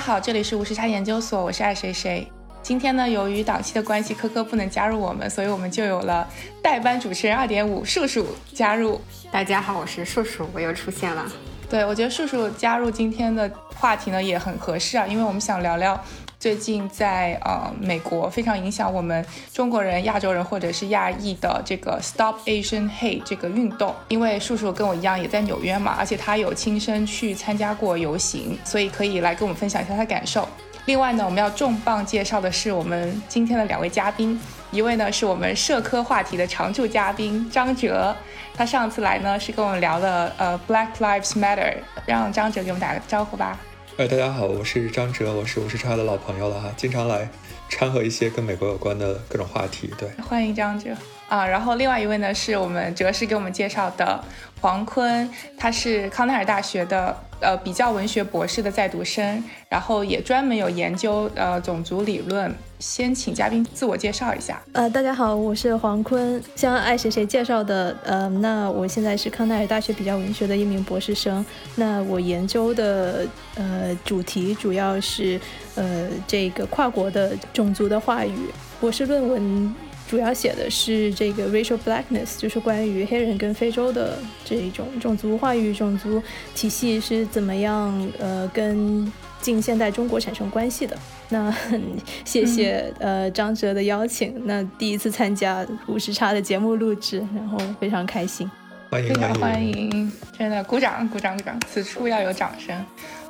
好，这里是无时差研究所，我是爱谁谁。今天呢，由于档期的关系，科科不能加入我们，所以我们就有了代班主持人二点五树树加入。大家好，我是树树，我又出现了。对，我觉得树树加入今天的话题呢也很合适啊，因为我们想聊聊最近在呃美国非常影响我们中国人、亚洲人或者是亚裔的这个 Stop Asian Hate 这个运动。因为树树跟我一样也在纽约嘛，而且他有亲身去参加过游行，所以可以来跟我们分享一下他的感受。另外呢，我们要重磅介绍的是我们今天的两位嘉宾，一位呢是我们社科话题的常驻嘉宾张哲，他上次来呢是跟我们聊了呃 Black Lives Matter，让张哲给我们打个招呼吧。哎，大家好，我是张哲，我是我是差的老朋友了哈，经常来掺和一些跟美国有关的各种话题。对，欢迎张哲啊。然后另外一位呢是我们哲师给我们介绍的黄坤，他是康奈尔大学的呃比较文学博士的在读生，然后也专门有研究呃种族理论。先请嘉宾自我介绍一下。呃，大家好，我是黄坤，像爱谁谁介绍的，呃，那我现在是康奈尔大学比较文学的一名博士生。那我研究的呃主题主要是呃这个跨国的种族的话语。博士论文主要写的是这个 racial blackness，就是关于黑人跟非洲的这一种种族话语、种族体系是怎么样呃跟近现代中国产生关系的。那 谢谢呃张哲的邀请，那第一次参加五十差的节目录制，然后非常开心，欢迎非常欢迎，真的鼓掌鼓掌鼓掌，此处要有掌声。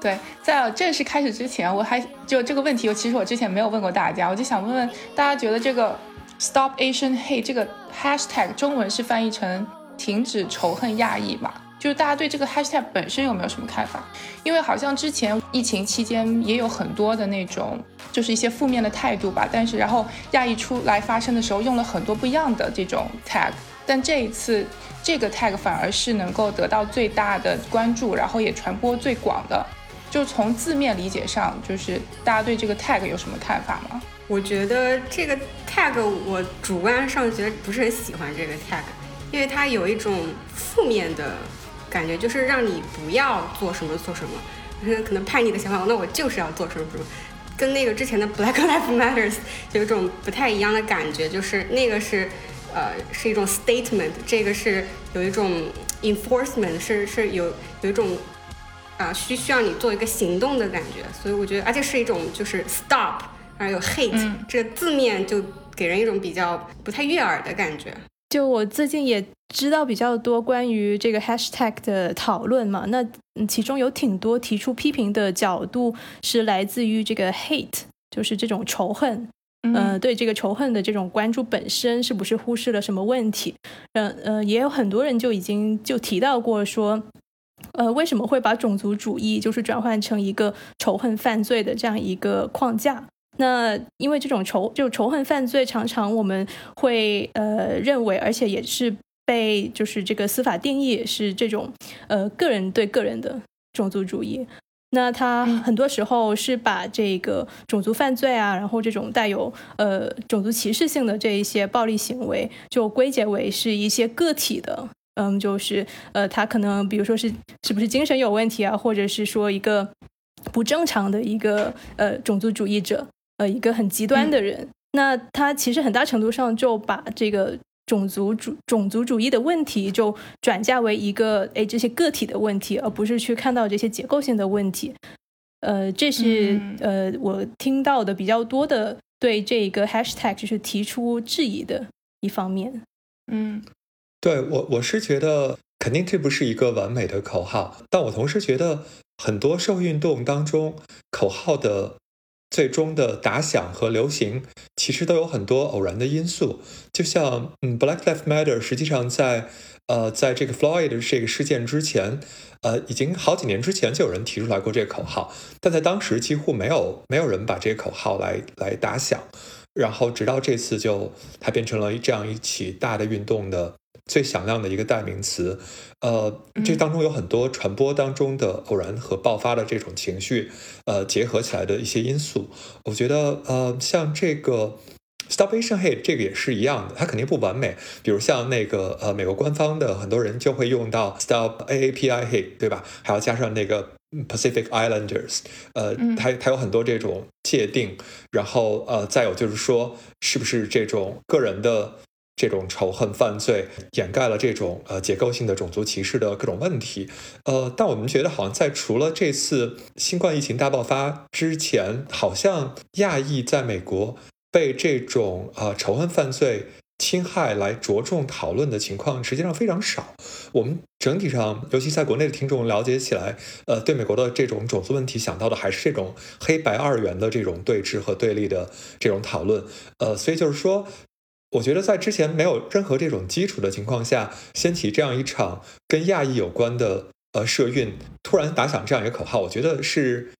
对，在正式开始之前，我还就这个问题，其实我之前没有问过大家，我就想问问大家，觉得这个 Stop Asian Hate 这个 Hashtag 中文是翻译成停止仇恨亚裔吗？就是大家对这个 hashtag 本身有没有什么看法？因为好像之前疫情期间也有很多的那种，就是一些负面的态度吧。但是然后亚裔出来发声的时候，用了很多不一样的这种 tag。但这一次这个 tag 反而是能够得到最大的关注，然后也传播最广的。就从字面理解上，就是大家对这个 tag 有什么看法吗？我觉得这个 tag 我主观上觉得不是很喜欢这个 tag，因为它有一种负面的。感觉就是让你不要做什么做什么，可能叛逆的想法，那我就是要做什么什么，跟那个之前的 Black Lives Matters 有一种不太一样的感觉，就是那个是，呃，是一种 statement，这个是有一种 enforcement，是是有有一种，啊，需需要你做一个行动的感觉，所以我觉得，而且是一种就是 stop，然后有 hate，这个字面就给人一种比较不太悦耳的感觉。就我最近也知道比较多关于这个 hashtag 的讨论嘛，那其中有挺多提出批评的角度是来自于这个 hate，就是这种仇恨，呃，对这个仇恨的这种关注本身是不是忽视了什么问题？呃呃，也有很多人就已经就提到过说，呃，为什么会把种族主义就是转换成一个仇恨犯罪的这样一个框架？那因为这种仇就仇恨犯罪，常常我们会呃认为，而且也是被就是这个司法定义是这种呃个人对个人的种族主义。那他很多时候是把这个种族犯罪啊，然后这种带有呃种族歧视性的这一些暴力行为，就归结为是一些个体的，嗯，就是呃他可能比如说是是不是精神有问题啊，或者是说一个不正常的一个呃种族主义者。呃，一个很极端的人，那他其实很大程度上就把这个种族主种族主义的问题就转嫁为一个哎这些个体的问题，而不是去看到这些结构性的问题。呃，这是呃我听到的比较多的对这个 hashtag 就是提出质疑的一方面。嗯，对我我是觉得肯定这不是一个完美的口号，但我同时觉得很多社会运动当中口号的。最终的打响和流行其实都有很多偶然的因素，就像嗯，Black Lives Matter 实际上在呃，在这个 Floyd 这个事件之前，呃，已经好几年之前就有人提出来过这个口号，但在当时几乎没有没有人把这个口号来来打响，然后直到这次就它变成了这样一起大的运动的。最响亮的一个代名词，呃，这当中有很多传播当中的偶然和爆发的这种情绪，呃，结合起来的一些因素。我觉得，呃，像这个 Stop Asian Hate 这个也是一样的，它肯定不完美。比如像那个呃，美国官方的很多人就会用到 Stop AAPI Hate，对吧？还要加上那个 Pacific Islanders，呃，它它有很多这种界定，然后呃，再有就是说，是不是这种个人的这种仇恨犯罪掩盖了这种呃结构性的种族歧视的各种问题？呃，但我们觉得好像在除了这次新冠疫情大爆发之前，好像亚裔在美国被这种呃仇恨犯罪。侵害来着重讨论的情况实际上非常少。我们整体上，尤其在国内的听众了解起来，呃，对美国的这种种族问题想到的还是这种黑白二元的这种对峙和对立的这种讨论。呃，所以就是说，我觉得在之前没有任何这种基础的情况下，掀起这样一场跟亚裔有关的呃社运，突然打响这样一个口号，我觉得是。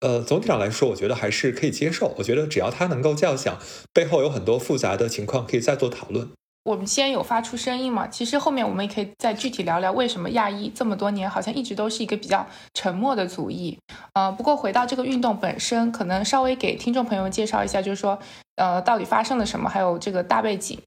呃，总体上来说，我觉得还是可以接受。我觉得只要他能够叫响，背后有很多复杂的情况可以再做讨论。我们先有发出声音嘛，其实后面我们也可以再具体聊聊为什么亚裔这么多年好像一直都是一个比较沉默的族裔。呃，不过回到这个运动本身，可能稍微给听众朋友们介绍一下，就是说，呃，到底发生了什么，还有这个大背景。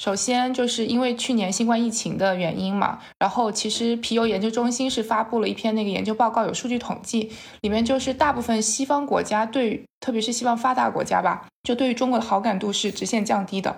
首先就是因为去年新冠疫情的原因嘛，然后其实皮尤研究中心是发布了一篇那个研究报告，有数据统计，里面就是大部分西方国家对，特别是西方发达国家吧，就对于中国的好感度是直线降低的。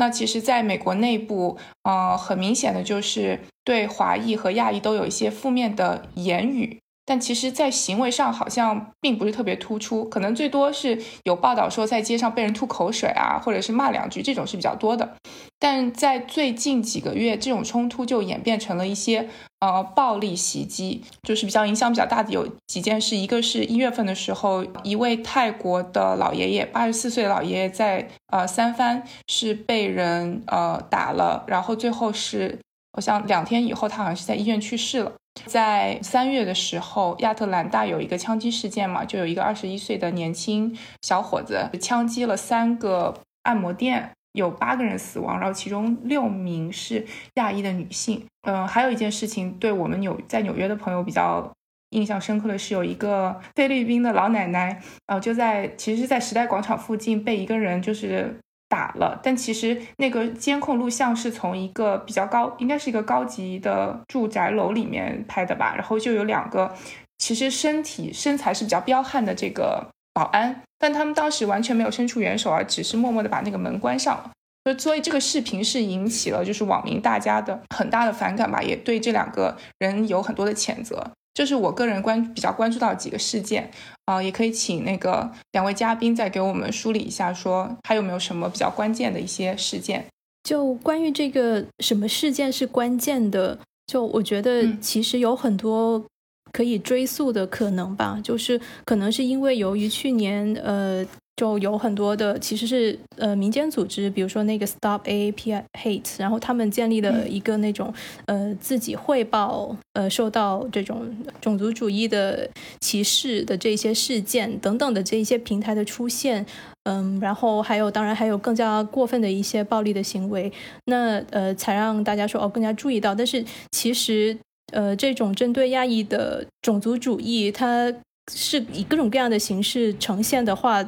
那其实，在美国内部，呃，很明显的就是对华裔和亚裔都有一些负面的言语。但其实，在行为上好像并不是特别突出，可能最多是有报道说在街上被人吐口水啊，或者是骂两句，这种是比较多的。但在最近几个月，这种冲突就演变成了一些呃暴力袭击，就是比较影响比较大的有几件事。一个是一月份的时候，一位泰国的老爷爷，八十四岁的老爷爷在呃三藩是被人呃打了，然后最后是我想两天以后他好像是在医院去世了。在三月的时候，亚特兰大有一个枪击事件嘛，就有一个二十一岁的年轻小伙子枪击了三个按摩店，有八个人死亡，然后其中六名是亚裔的女性。嗯，还有一件事情对我们纽在纽约的朋友比较印象深刻的是，有一个菲律宾的老奶奶，呃，就在其实是在时代广场附近被一个人就是。打了，但其实那个监控录像是从一个比较高，应该是一个高级的住宅楼里面拍的吧。然后就有两个，其实身体身材是比较彪悍的这个保安，但他们当时完全没有伸出援手，而只是默默的把那个门关上了。所以这个视频是引起了就是网民大家的很大的反感吧，也对这两个人有很多的谴责。这是我个人关比较关注到几个事件，啊，也可以请那个两位嘉宾再给我们梳理一下，说还有没有什么比较关键的一些事件？就关于这个什么事件是关键的，就我觉得其实有很多可以追溯的可能吧，就是可能是因为由于去年呃。就有很多的，其实是呃民间组织，比如说那个 Stop AAP Hate，然后他们建立了一个那种呃自己汇报呃受到这种种族主义的歧视的这些事件等等的这一些平台的出现，嗯，然后还有当然还有更加过分的一些暴力的行为，那呃才让大家说哦更加注意到，但是其实呃这种针对亚裔的种族主义，它是以各种各样的形式呈现的话。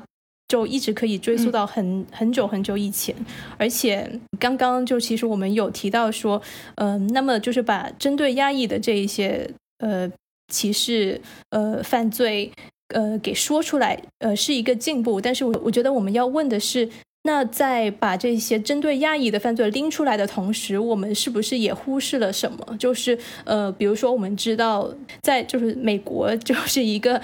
就一直可以追溯到很很久很久以前，而且刚刚就其实我们有提到说，嗯，那么就是把针对压抑的这一些呃歧视呃犯罪呃给说出来，呃是一个进步。但是我我觉得我们要问的是，那在把这些针对亚裔的犯罪拎出来的同时，我们是不是也忽视了什么？就是呃，比如说我们知道，在就是美国 就是一个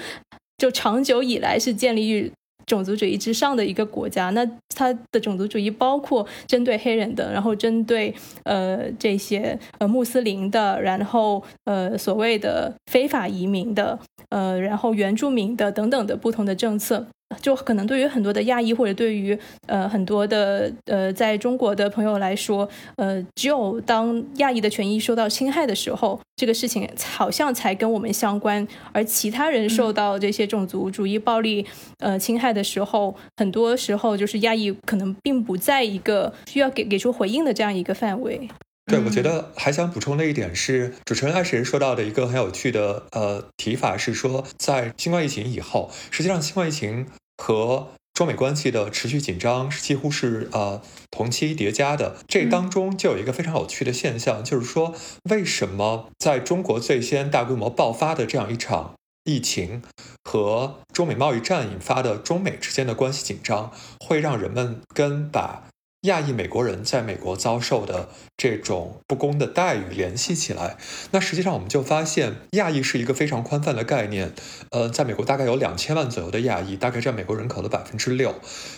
就长久以来是建立于。种族主义之上的一个国家，那它的种族主义包括针对黑人的，然后针对呃这些呃穆斯林的，然后呃所谓的非法移民的，呃然后原住民的等等的不同的政策。就可能对于很多的亚裔或者对于呃很多的呃在中国的朋友来说，呃，只有当亚裔的权益受到侵害的时候，这个事情好像才跟我们相关；而其他人受到这些种族主义暴力呃侵害的时候，很多时候就是亚裔可能并不在一个需要给给出回应的这样一个范围。对，我觉得还想补充的一点是，主持人开始说到的一个很有趣的呃提法是说，在新冠疫情以后，实际上新冠疫情和中美关系的持续紧张几乎是呃同期叠加的。这当中就有一个非常有趣的现象，就是说为什么在中国最先大规模爆发的这样一场。疫情和中美贸易战引发的中美之间的关系紧张，会让人们跟把。亚裔美国人在美国遭受的这种不公的待遇联系起来，那实际上我们就发现，亚裔是一个非常宽泛的概念。呃，在美国大概有两千万左右的亚裔，大概占美国人口的百分之六。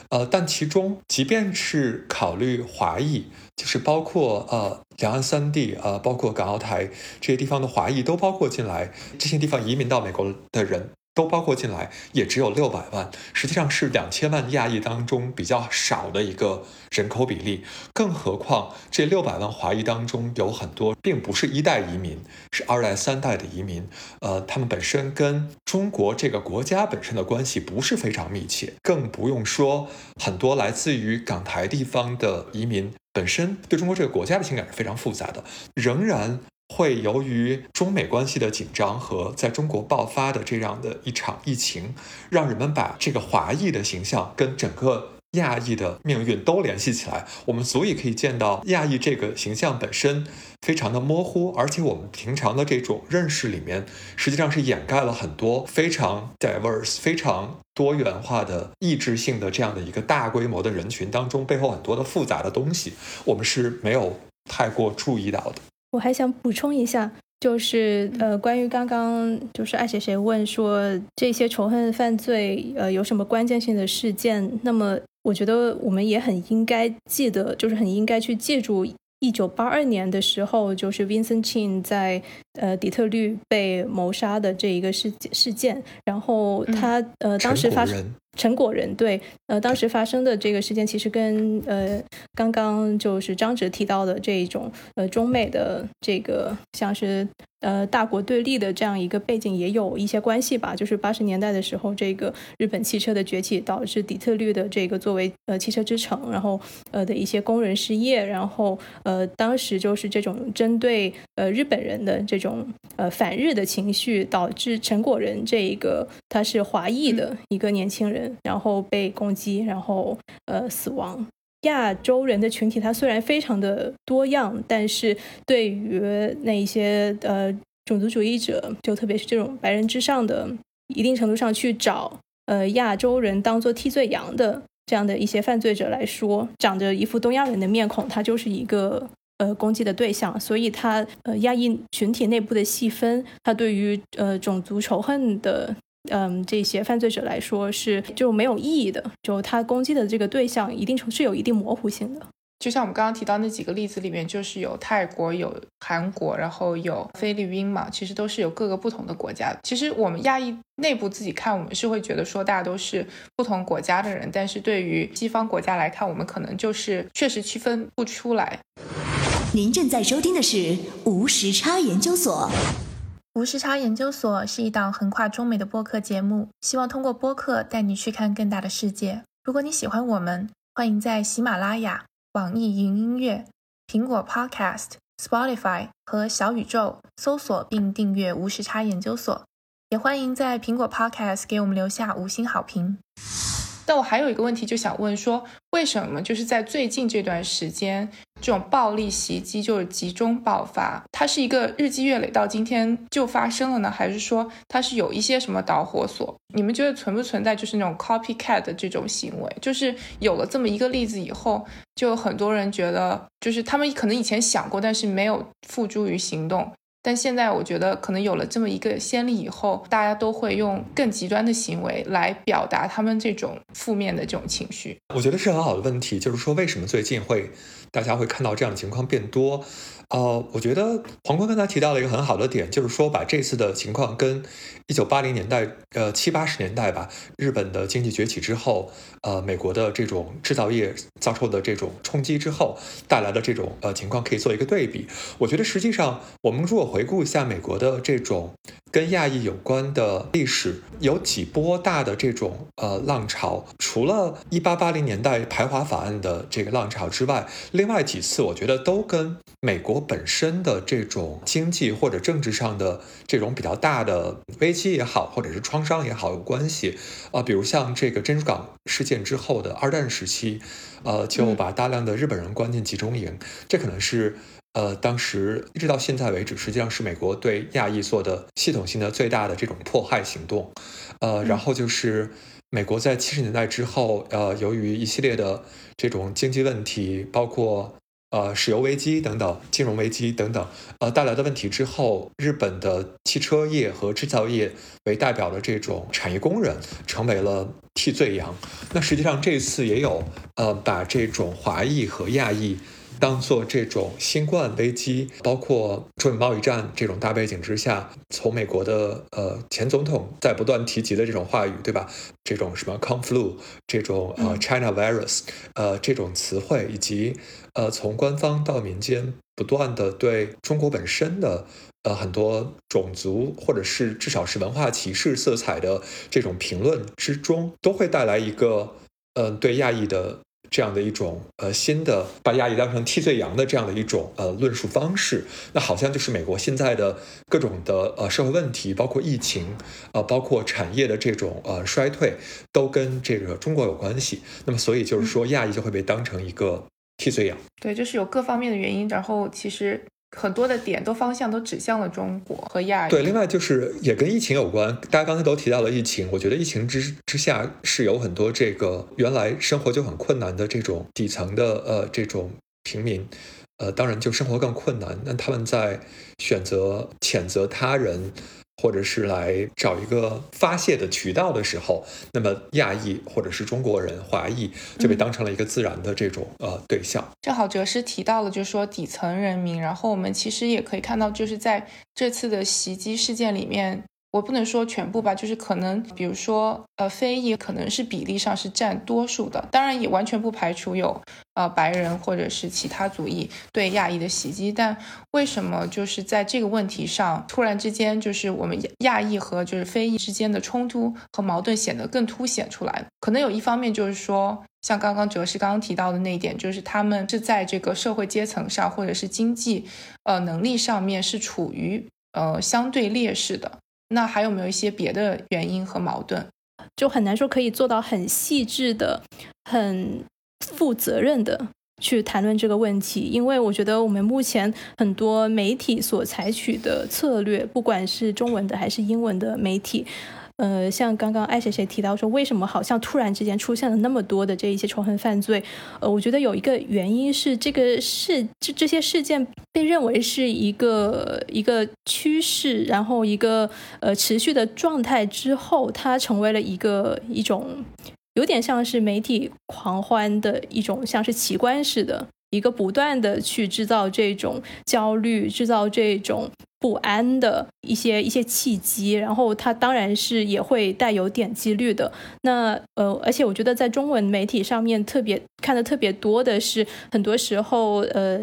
呃，但其中即便是考虑华裔，就是包括呃两岸三地呃，包括港澳台这些地方的华裔都包括进来，这些地方移民到美国的人。都包括进来，也只有六百万，实际上是两千万亚裔当中比较少的一个人口比例。更何况这六百万华裔当中有很多并不是一代移民，是二代、三代的移民。呃，他们本身跟中国这个国家本身的关系不是非常密切，更不用说很多来自于港台地方的移民本身对中国这个国家的情感是非常复杂的，仍然。会由于中美关系的紧张和在中国爆发的这样的一场疫情，让人们把这个华裔的形象跟整个亚裔的命运都联系起来。我们足以可以见到亚裔这个形象本身非常的模糊，而且我们平常的这种认识里面，实际上是掩盖了很多非常 diverse、非常多元化的意志性的这样的一个大规模的人群当中背后很多的复杂的东西，我们是没有太过注意到的。我还想补充一下，就是呃，关于刚刚就是爱谁谁问说这些仇恨犯罪呃有什么关键性的事件，那么我觉得我们也很应该记得，就是很应该去记住一九八二年的时候，就是 Vincent Chin 在呃底特律被谋杀的这一个事事件，然后他呃当时发生。陈果仁对，呃，当时发生的这个事件，其实跟呃刚刚就是张哲提到的这一种呃中美的这个像是呃大国对立的这样一个背景也有一些关系吧。就是八十年代的时候，这个日本汽车的崛起导致底特律的这个作为呃汽车之城，然后呃的一些工人失业，然后呃当时就是这种针对呃日本人的这种呃反日的情绪，导致陈果仁这一个他是华裔的一个年轻人。然后被攻击，然后呃死亡。亚洲人的群体，它虽然非常的多样，但是对于那一些呃种族主义者，就特别是这种白人之上的，一定程度上去找呃亚洲人当做替罪羊的这样的一些犯罪者来说，长着一副东亚人的面孔，他就是一个呃攻击的对象。所以，他呃亚裔群体内部的细分，他对于呃种族仇恨的。嗯，这些犯罪者来说是就没有意义的，就他攻击的这个对象一定是有一定模糊性的。就像我们刚刚提到那几个例子里面，就是有泰国、有韩国，然后有菲律宾嘛，其实都是有各个不同的国家。其实我们亚裔内部自己看，我们是会觉得说大家都是不同国家的人，但是对于西方国家来看，我们可能就是确实区分不出来。您正在收听的是无时差研究所。无时差研究所是一档横跨中美的播客节目，希望通过播客带你去看更大的世界。如果你喜欢我们，欢迎在喜马拉雅、网易云音乐、苹果 Podcast、Spotify 和小宇宙搜索并订阅无时差研究所，也欢迎在苹果 Podcast 给我们留下五星好评。但我还有一个问题，就想问说，为什么就是在最近这段时间，这种暴力袭击就是集中爆发？它是一个日积月累到今天就发生了呢，还是说它是有一些什么导火索？你们觉得存不存在就是那种 copycat 的这种行为？就是有了这么一个例子以后，就很多人觉得，就是他们可能以前想过，但是没有付诸于行动。但现在我觉得，可能有了这么一个先例以后，大家都会用更极端的行为来表达他们这种负面的这种情绪。我觉得是很好的问题，就是说为什么最近会大家会看到这样的情况变多？呃，我觉得黄坤刚才提到了一个很好的点，就是说把这次的情况跟一九八零年代，呃七八十年代吧，日本的经济崛起之后，呃美国的这种制造业遭受的这种冲击之后带来的这种呃情况可以做一个对比。我觉得实际上我们如果回顾一下美国的这种跟亚裔有关的历史，有几波大的这种呃浪潮，除了一八八零年代排华法案的这个浪潮之外，另外几次我觉得都跟美国。本身的这种经济或者政治上的这种比较大的危机也好，或者是创伤也好有关系啊，比如像这个珍珠港事件之后的二战时期，呃，就把大量的日本人关进集中营，这可能是呃，当时一直到现在为止，实际上是美国对亚裔做的系统性的最大的这种迫害行动。呃，然后就是美国在七十年代之后，呃，由于一系列的这种经济问题，包括。呃，石油危机等等，金融危机等等，呃，带来的问题之后，日本的汽车业和制造业为代表的这种产业工人成为了替罪羊。那实际上这次也有，呃，把这种华裔和亚裔。当做这种新冠危机，包括中美贸易战这种大背景之下，从美国的呃前总统在不断提及的这种话语，对吧？这种什么 “con flu”，这种呃 “China virus”，呃这种词汇，以及呃从官方到民间不断的对中国本身的呃很多种族或者是至少是文化歧视色彩的这种评论之中，都会带来一个嗯对亚裔的。这样的一种呃新的把亚裔当成替罪羊的这样的一种呃论述方式，那好像就是美国现在的各种的呃社会问题，包括疫情，呃包括产业的这种呃衰退，都跟这个中国有关系。那么所以就是说亚裔就会被当成一个替罪羊。对，就是有各方面的原因，然后其实。很多的点都方向都指向了中国和亚裔。对，另外就是也跟疫情有关。大家刚才都提到了疫情，我觉得疫情之之下是有很多这个原来生活就很困难的这种底层的呃这种平民，呃当然就生活更困难。那他们在选择谴责他人。或者是来找一个发泄的渠道的时候，那么亚裔或者是中国人、华裔就被当成了一个自然的这种呃对象。正好哲师提到了，就是说底层人民，然后我们其实也可以看到，就是在这次的袭击事件里面。我不能说全部吧，就是可能，比如说，呃，非裔可能是比例上是占多数的，当然也完全不排除有，呃，白人或者是其他族裔对亚裔的袭击。但为什么就是在这个问题上，突然之间就是我们亚裔和就是非裔之间的冲突和矛盾显得更凸显出来？可能有一方面就是说，像刚刚哲师刚刚提到的那一点，就是他们是在这个社会阶层上或者是经济，呃，能力上面是处于呃相对劣势的。那还有没有一些别的原因和矛盾？就很难说可以做到很细致的、很负责任的去谈论这个问题，因为我觉得我们目前很多媒体所采取的策略，不管是中文的还是英文的媒体。呃，像刚刚爱谁谁提到说，为什么好像突然之间出现了那么多的这一些仇恨犯罪？呃，我觉得有一个原因是这个事这这些事件被认为是一个一个趋势，然后一个呃持续的状态之后，它成为了一个一种有点像是媒体狂欢的一种像是奇观似的，一个不断的去制造这种焦虑，制造这种。不安的一些一些契机，然后它当然是也会带有点击率的。那呃，而且我觉得在中文媒体上面特别看的特别多的是，很多时候呃。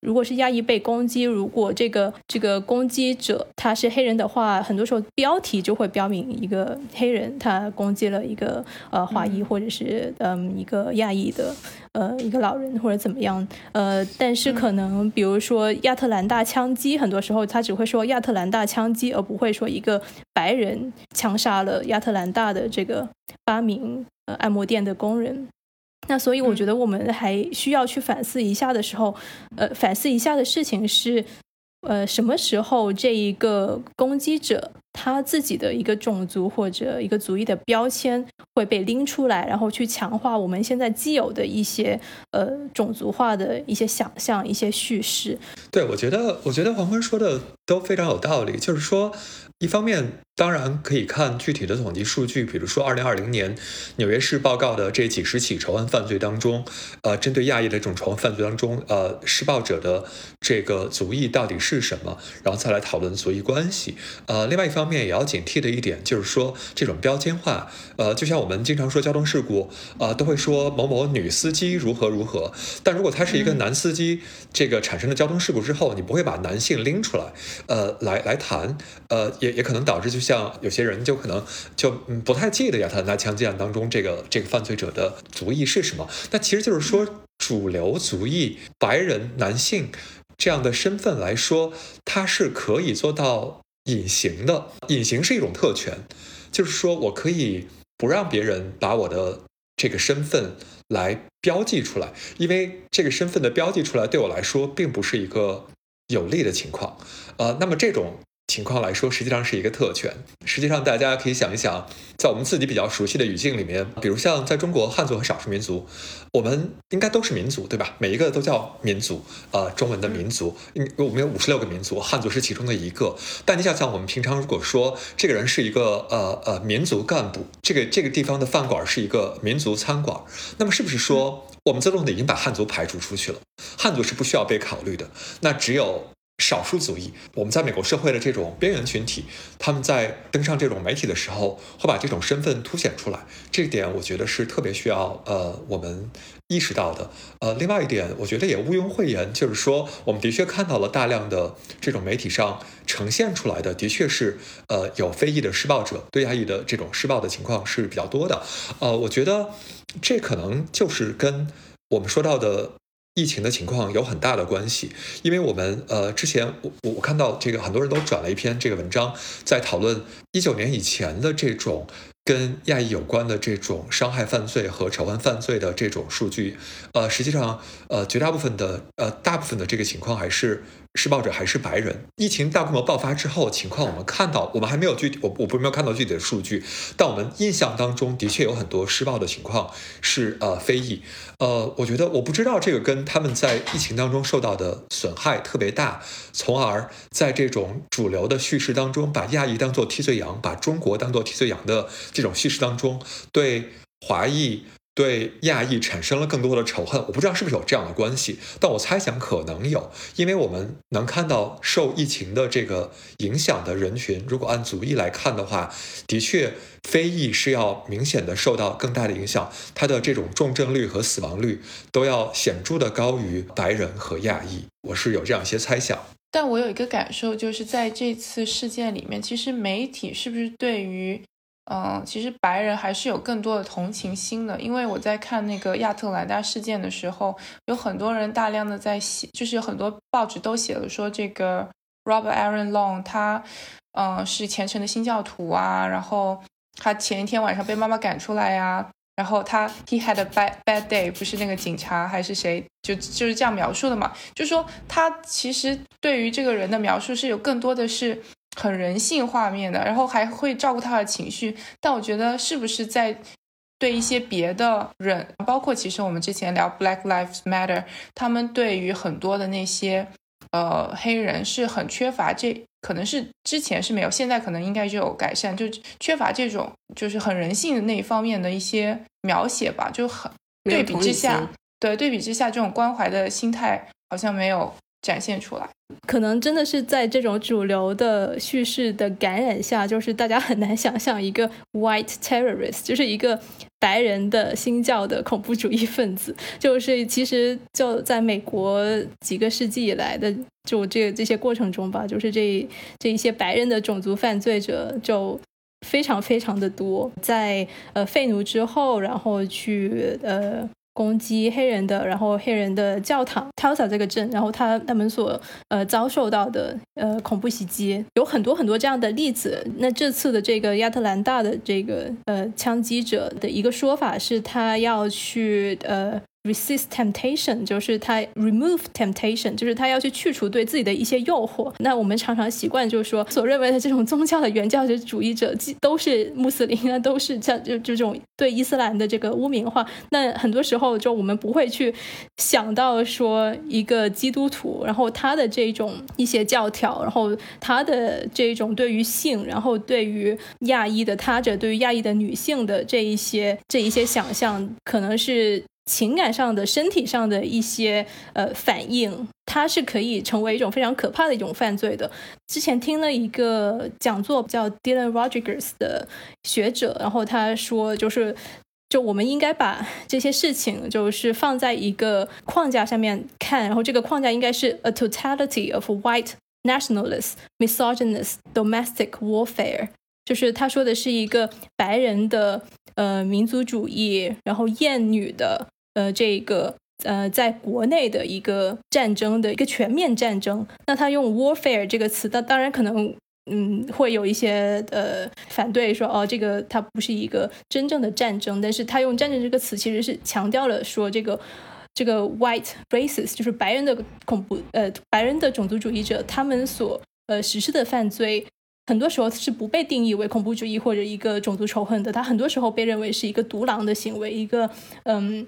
如果是亚裔被攻击，如果这个这个攻击者他是黑人的话，很多时候标题就会标明一个黑人他攻击了一个呃华裔或者是嗯一个亚裔的呃一个老人或者怎么样呃，但是可能比如说亚特兰大枪击，很多时候他只会说亚特兰大枪击，而不会说一个白人枪杀了亚特兰大的这个八名呃按摩店的工人。那所以我觉得我们还需要去反思一下的时候，呃，反思一下的事情是，呃，什么时候这一个攻击者他自己的一个种族或者一个族裔的标签会被拎出来，然后去强化我们现在既有的一些呃种族化的一些想象、一些叙事。对，我觉得，我觉得黄昏说的都非常有道理，就是说。一方面，当然可以看具体的统计数据，比如说二零二零年纽约市报告的这几十起仇恨犯罪当中，呃，针对亚裔的这种仇恨犯罪当中，呃，施暴者的这个族裔到底是什么，然后再来讨论族裔关系。呃，另外一方面也要警惕的一点就是说，这种标签化，呃，就像我们经常说交通事故，呃，都会说某某女司机如何如何，但如果他是一个男司机，这个产生了交通事故之后，你不会把男性拎出来，呃，来来谈，呃，也。也可能导致，就像有些人就可能就嗯不太记得亚特兰大枪击案当中这个这个犯罪者的族裔是什么。那其实就是说，主流族裔白人男性这样的身份来说，他是可以做到隐形的。隐形是一种特权，就是说我可以不让别人把我的。这个身份来标记出来，因为这个身份的标记出来对我来说并不是一个有利的情况。呃，那么这种。情况来说，实际上是一个特权。实际上，大家可以想一想，在我们自己比较熟悉的语境里面，比如像在中国，汉族和少数民族，我们应该都是民族，对吧？每一个都叫民族，呃，中文的民族。我们有五十六个民族，汉族是其中的一个。但你想想，我们平常如果说这个人是一个呃呃民族干部，这个这个地方的饭馆是一个民族餐馆，那么是不是说我们自动的已经把汉族排除出去了？汉族是不需要被考虑的，那只有。少数族裔，我们在美国社会的这种边缘群体，他们在登上这种媒体的时候，会把这种身份凸显出来。这点我觉得是特别需要呃我们意识到的。呃，另外一点，我觉得也毋庸讳言，就是说我们的确看到了大量的这种媒体上呈现出来的，的确是呃有非裔的施暴者对亚裔的这种施暴的情况是比较多的。呃，我觉得这可能就是跟我们说到的。疫情的情况有很大的关系，因为我们呃之前我我看到这个很多人都转了一篇这个文章，在讨论一九年以前的这种跟亚裔有关的这种伤害犯罪和仇恨犯罪的这种数据，呃实际上呃绝大部分的呃大部分的这个情况还是。施暴者还是白人。疫情大规模爆发之后，情况我们看到，我们还没有具体，我我不是没有看到具体的数据，但我们印象当中的确有很多施暴的情况是呃非裔。呃，我觉得我不知道这个跟他们在疫情当中受到的损害特别大，从而在这种主流的叙事当中，把亚裔当做替罪羊，把中国当做替罪羊的这种叙事当中，对华裔。对亚裔产生了更多的仇恨，我不知道是不是有这样的关系，但我猜想可能有，因为我们能看到受疫情的这个影响的人群，如果按族裔来看的话，的确非裔是要明显的受到更大的影响，它的这种重症率和死亡率都要显著的高于白人和亚裔，我是有这样一些猜想。但我有一个感受，就是在这次事件里面，其实媒体是不是对于。嗯，其实白人还是有更多的同情心的，因为我在看那个亚特兰大事件的时候，有很多人大量的在写，就是很多报纸都写了说这个 Robert Aaron Long 他，嗯，是虔诚的新教徒啊，然后他前一天晚上被妈妈赶出来呀，然后他 He had a bad bad day，不是那个警察还是谁，就就是这样描述的嘛，就说他其实对于这个人的描述是有更多的是。很人性画面的，然后还会照顾他的情绪。但我觉得是不是在对一些别的人，包括其实我们之前聊 Black Lives Matter，他们对于很多的那些呃黑人是很缺乏这，可能是之前是没有，现在可能应该就有改善，就缺乏这种就是很人性的那一方面的一些描写吧，就很对比之下，对对比之下这种关怀的心态好像没有。展现出来，可能真的是在这种主流的叙事的感染下，就是大家很难想象一个 white terrorist，就是一个白人的新教的恐怖主义分子。就是其实就在美国几个世纪以来的就这这些过程中吧，就是这这一些白人的种族犯罪者就非常非常的多。在呃废奴之后，然后去呃。攻击黑人的，然后黑人的教堂 Tulsa 这个镇，然后他他们所呃遭受到的呃恐怖袭击有很多很多这样的例子。那这次的这个亚特兰大的这个呃枪击者的一个说法是，他要去呃。Resist temptation，就是他 remove temptation，就是他要去去除对自己的一些诱惑。那我们常常习惯就是说，所认为的这种宗教的原教旨主义者，都是穆斯林那，都是像就就这种对伊斯兰的这个污名化。那很多时候就我们不会去想到说一个基督徒，然后他的这种一些教条，然后他的这种对于性，然后对于亚裔的他者，对于亚裔的女性的这一些这一些想象，可能是。情感上的、身体上的一些呃反应，它是可以成为一种非常可怕的一种犯罪的。之前听了一个讲座，叫 Dylan Rodriguez 的学者，然后他说，就是就我们应该把这些事情就是放在一个框架上面看，然后这个框架应该是 a totality of white nationalist misogynist domestic warfare，就是他说的是一个白人的呃民族主义，然后厌女的。呃，这个呃，在国内的一个战争的一个全面战争，那他用 warfare 这个词，那当然可能嗯，会有一些呃反对说，哦，这个它不是一个真正的战争，但是他用战争这个词其实是强调了说这个这个 white races 就是白人的恐怖呃白人的种族主义者他们所呃实施的犯罪。很多时候是不被定义为恐怖主义或者一个种族仇恨的，他很多时候被认为是一个独狼的行为，一个嗯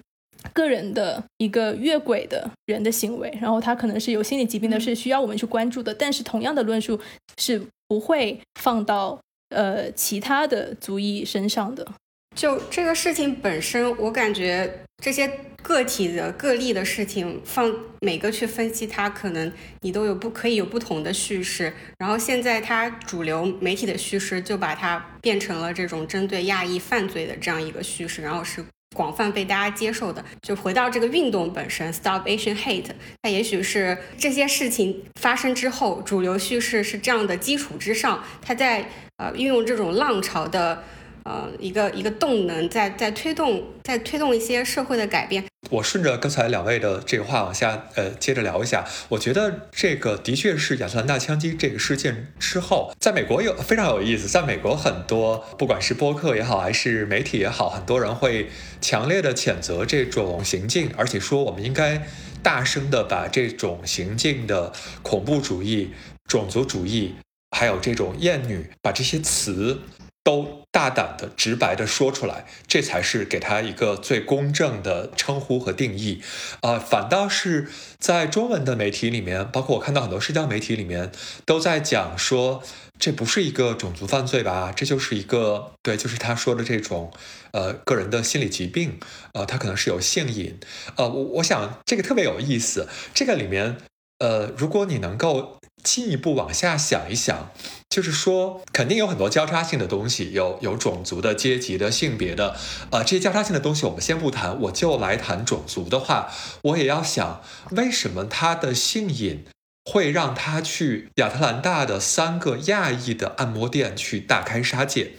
个人的一个越轨的人的行为，然后他可能是有心理疾病的，是需要我们去关注的。但是同样的论述是不会放到呃其他的族裔身上的。就这个事情本身，我感觉这些个体的个例的事情，放每个去分析它，可能你都有不可以有不同的叙事。然后现在它主流媒体的叙事就把它变成了这种针对亚裔犯罪的这样一个叙事，然后是广泛被大家接受的。就回到这个运动本身，Stop Asian Hate，它也许是这些事情发生之后，主流叙事是这样的基础之上，它在呃运用这种浪潮的。呃，一个一个动能在在推动，在推动一些社会的改变。我顺着刚才两位的这个话往下，呃，接着聊一下。我觉得这个的确是亚特兰大枪击这个事件之后，在美国有非常有意思。在美国，很多不管是播客也好，还是媒体也好，很多人会强烈的谴责这种行径，而且说我们应该大声的把这种行径的恐怖主义、种族主义，还有这种厌女，把这些词。都大胆的、直白的说出来，这才是给他一个最公正的称呼和定义。啊，反倒是在中文的媒体里面，包括我看到很多社交媒体里面，都在讲说，这不是一个种族犯罪吧？这就是一个，对，就是他说的这种，呃，个人的心理疾病，呃，他可能是有性瘾。呃，我我想这个特别有意思。这个里面，呃，如果你能够。进一步往下想一想，就是说，肯定有很多交叉性的东西，有有种族的、阶级的、性别的，呃，这些交叉性的东西我们先不谈，我就来谈种族的话，我也要想，为什么他的性瘾会让他去亚特兰大的三个亚裔的按摩店去大开杀戒，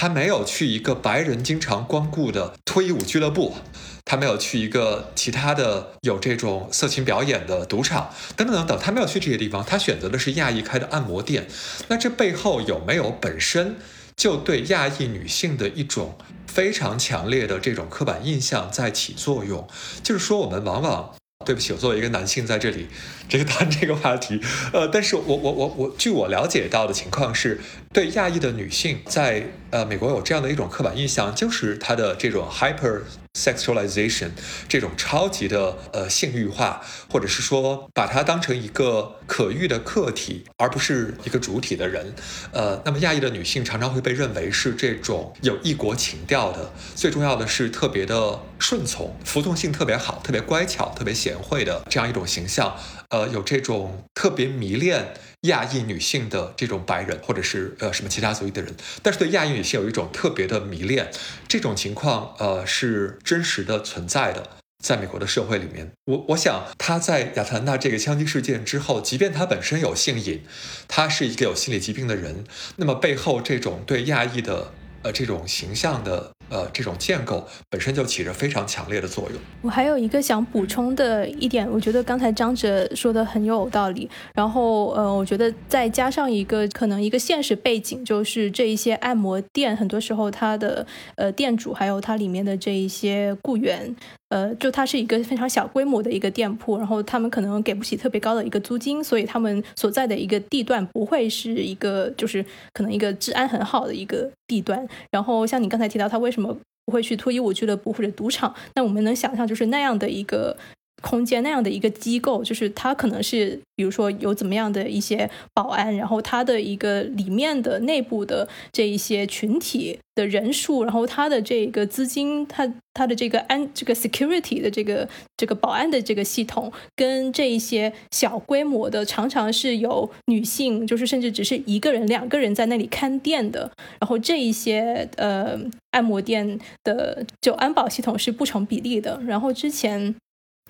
他没有去一个白人经常光顾的脱衣舞俱乐部。他没有去一个其他的有这种色情表演的赌场等等等等，他没有去这些地方，他选择的是亚裔开的按摩店。那这背后有没有本身就对亚裔女性的一种非常强烈的这种刻板印象在起作用？就是说，我们往往。对不起，我作为一个男性在这里，这个谈这个话题，呃，但是我我我我，据我了解到的情况是，对亚裔的女性在呃美国有这样的一种刻板印象，就是她的这种 hyper sexualization，这种超级的呃性欲化，或者是说把她当成一个可遇的客体，而不是一个主体的人，呃，那么亚裔的女性常常会被认为是这种有异国情调的，最重要的是特别的顺从，服从性特别好，特别乖巧，特别。贤惠的这样一种形象，呃，有这种特别迷恋亚裔女性的这种白人，或者是呃什么其他族裔的人，但是对亚裔女性有一种特别的迷恋，这种情况呃是真实的存在的，在美国的社会里面，我我想他在亚特兰大这个枪击事件之后，即便他本身有性瘾，他是一个有心理疾病的人，那么背后这种对亚裔的呃这种形象的。呃，这种建构本身就起着非常强烈的作用。我还有一个想补充的一点，我觉得刚才张哲说的很有道理。然后，呃，我觉得再加上一个可能一个现实背景，就是这一些按摩店很多时候它的呃店主还有它里面的这一些雇员。呃，就它是一个非常小规模的一个店铺，然后他们可能给不起特别高的一个租金，所以他们所在的一个地段不会是一个就是可能一个治安很好的一个地段。然后像你刚才提到，他为什么什么不会去脱衣舞俱乐部或者赌场？那我们能想象，就是那样的一个。空间那样的一个机构，就是它可能是，比如说有怎么样的一些保安，然后它的一个里面的内部的这一些群体的人数，然后它的这个资金，它它的这个安这个 security 的这个这个保安的这个系统，跟这一些小规模的常常是有女性，就是甚至只是一个人、两个人在那里看店的，然后这一些呃按摩店的就安保系统是不成比例的。然后之前。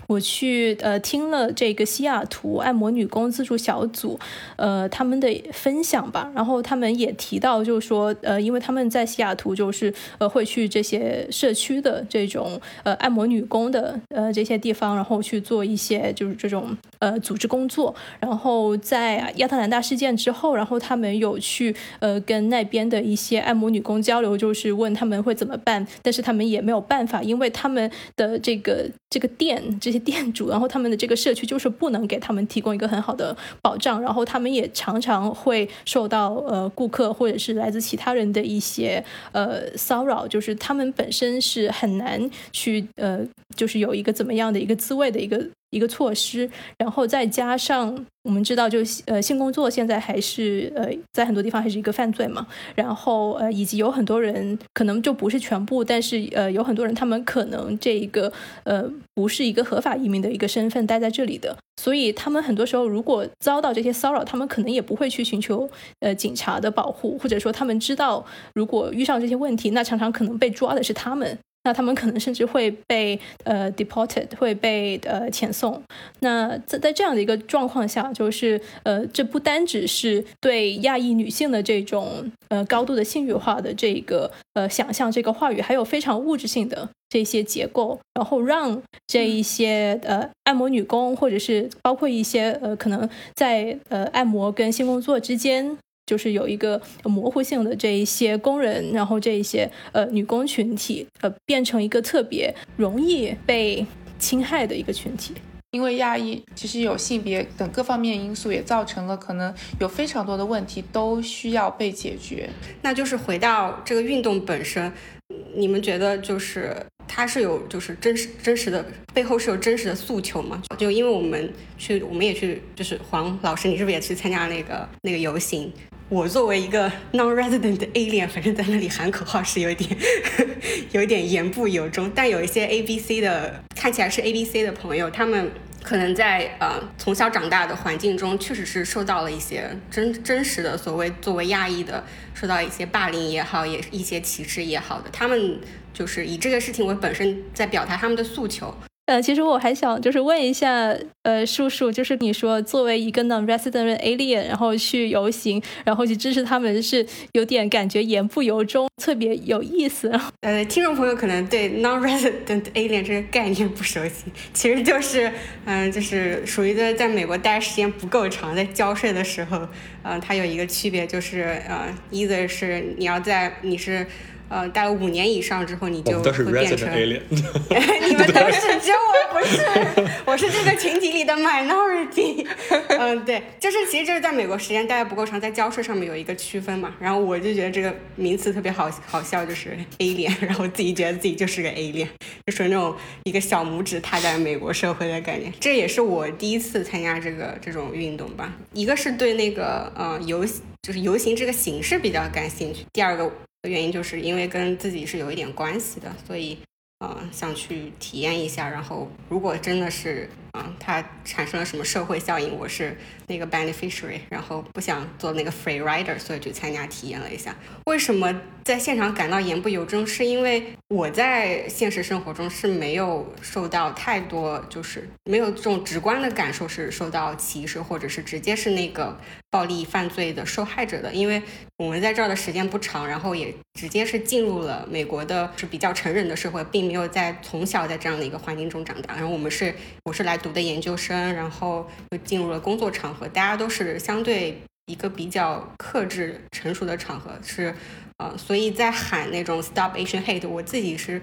我去呃听了这个西雅图按摩女工自助小组，呃他们的分享吧，然后他们也提到，就是说呃因为他们在西雅图就是呃会去这些社区的这种呃按摩女工的呃这些地方，然后去做一些就是这种呃组织工作，然后在亚特兰大事件之后，然后他们有去呃跟那边的一些按摩女工交流，就是问他们会怎么办，但是他们也没有办法，因为他们的这个这个店这些。店主，然后他们的这个社区就是不能给他们提供一个很好的保障，然后他们也常常会受到呃顾客或者是来自其他人的一些呃骚扰，就是他们本身是很难去呃就是有一个怎么样的一个自卫的一个。一个措施，然后再加上我们知道，就呃性工作现在还是呃在很多地方还是一个犯罪嘛。然后呃以及有很多人可能就不是全部，但是呃有很多人他们可能这一个呃不是一个合法移民的一个身份待在这里的，所以他们很多时候如果遭到这些骚扰，他们可能也不会去寻求呃警察的保护，或者说他们知道如果遇上这些问题，那常常可能被抓的是他们。那他们可能甚至会被呃 deported，会被呃遣送。那在在这样的一个状况下，就是呃，这不单只是对亚裔女性的这种呃高度的性欲化的这个呃想象，这个话语，还有非常物质性的这些结构，然后让这一些呃按摩女工，或者是包括一些呃可能在呃按摩跟性工作之间。就是有一个模糊性的这一些工人，然后这一些呃女工群体，呃，变成一个特别容易被侵害的一个群体。因为亚裔其实有性别等各方面因素，也造成了可能有非常多的问题都需要被解决。那就是回到这个运动本身，你们觉得就是它是有就是真实真实的背后是有真实的诉求吗？就因为我们去，我们也去，就是黄老师，你是不是也去参加那个那个游行？我作为一个 non-resident alien，反正在那里喊口号是有点，有点言不由衷。但有一些 A B C 的，看起来是 A B C 的朋友，他们可能在呃从小长大的环境中，确实是受到了一些真真实的所谓作为亚裔的，受到一些霸凌也好，也一些歧视也好的，他们就是以这个事情为本身，在表达他们的诉求。呃，其实我还想就是问一下，呃，叔叔，就是你说作为一个 non-resident alien，然后去游行，然后去支持他们，是有点感觉言不由衷，特别有意思。呃，听众朋友可能对 non-resident alien 这个概念不熟悉，其实就是，嗯，就是属于的在美国待时间不够长，在交税的时候，嗯，它有一个区别就是，呃，either 是你要在你是。呃，待了五年以上之后，你就会变成。你们都是，只有我不是，我是这个群体里的 minority。嗯，对，就是其实就是在美国时间待的不够长，在交税上面有一个区分嘛。然后我就觉得这个名词特别好好笑，就是 alien，然后自己觉得自己就是个 alien，就属于那种一个小拇指踏在美国社会的感觉。这也是我第一次参加这个这种运动吧。一个是对那个呃游就是游行这个形式比较感兴趣，第二个。原因就是因为跟自己是有一点关系的，所以，呃，想去体验一下。然后，如果真的是，啊，它产生了什么社会效应，我是那个 beneficiary，然后不想做那个 free rider，所以去参加体验了一下。为什么在现场感到言不由衷？是因为我在现实生活中是没有受到太多，就是没有这种直观的感受是受到歧视，或者是直接是那个。暴力犯罪的受害者的，因为我们在这儿的时间不长，然后也直接是进入了美国的是比较成人的社会，并没有在从小在这样的一个环境中长大。然后我们是我是来读的研究生，然后又进入了工作场合，大家都是相对一个比较克制、成熟的场合，是呃，所以在喊那种 Stop Asian Hate，我自己是。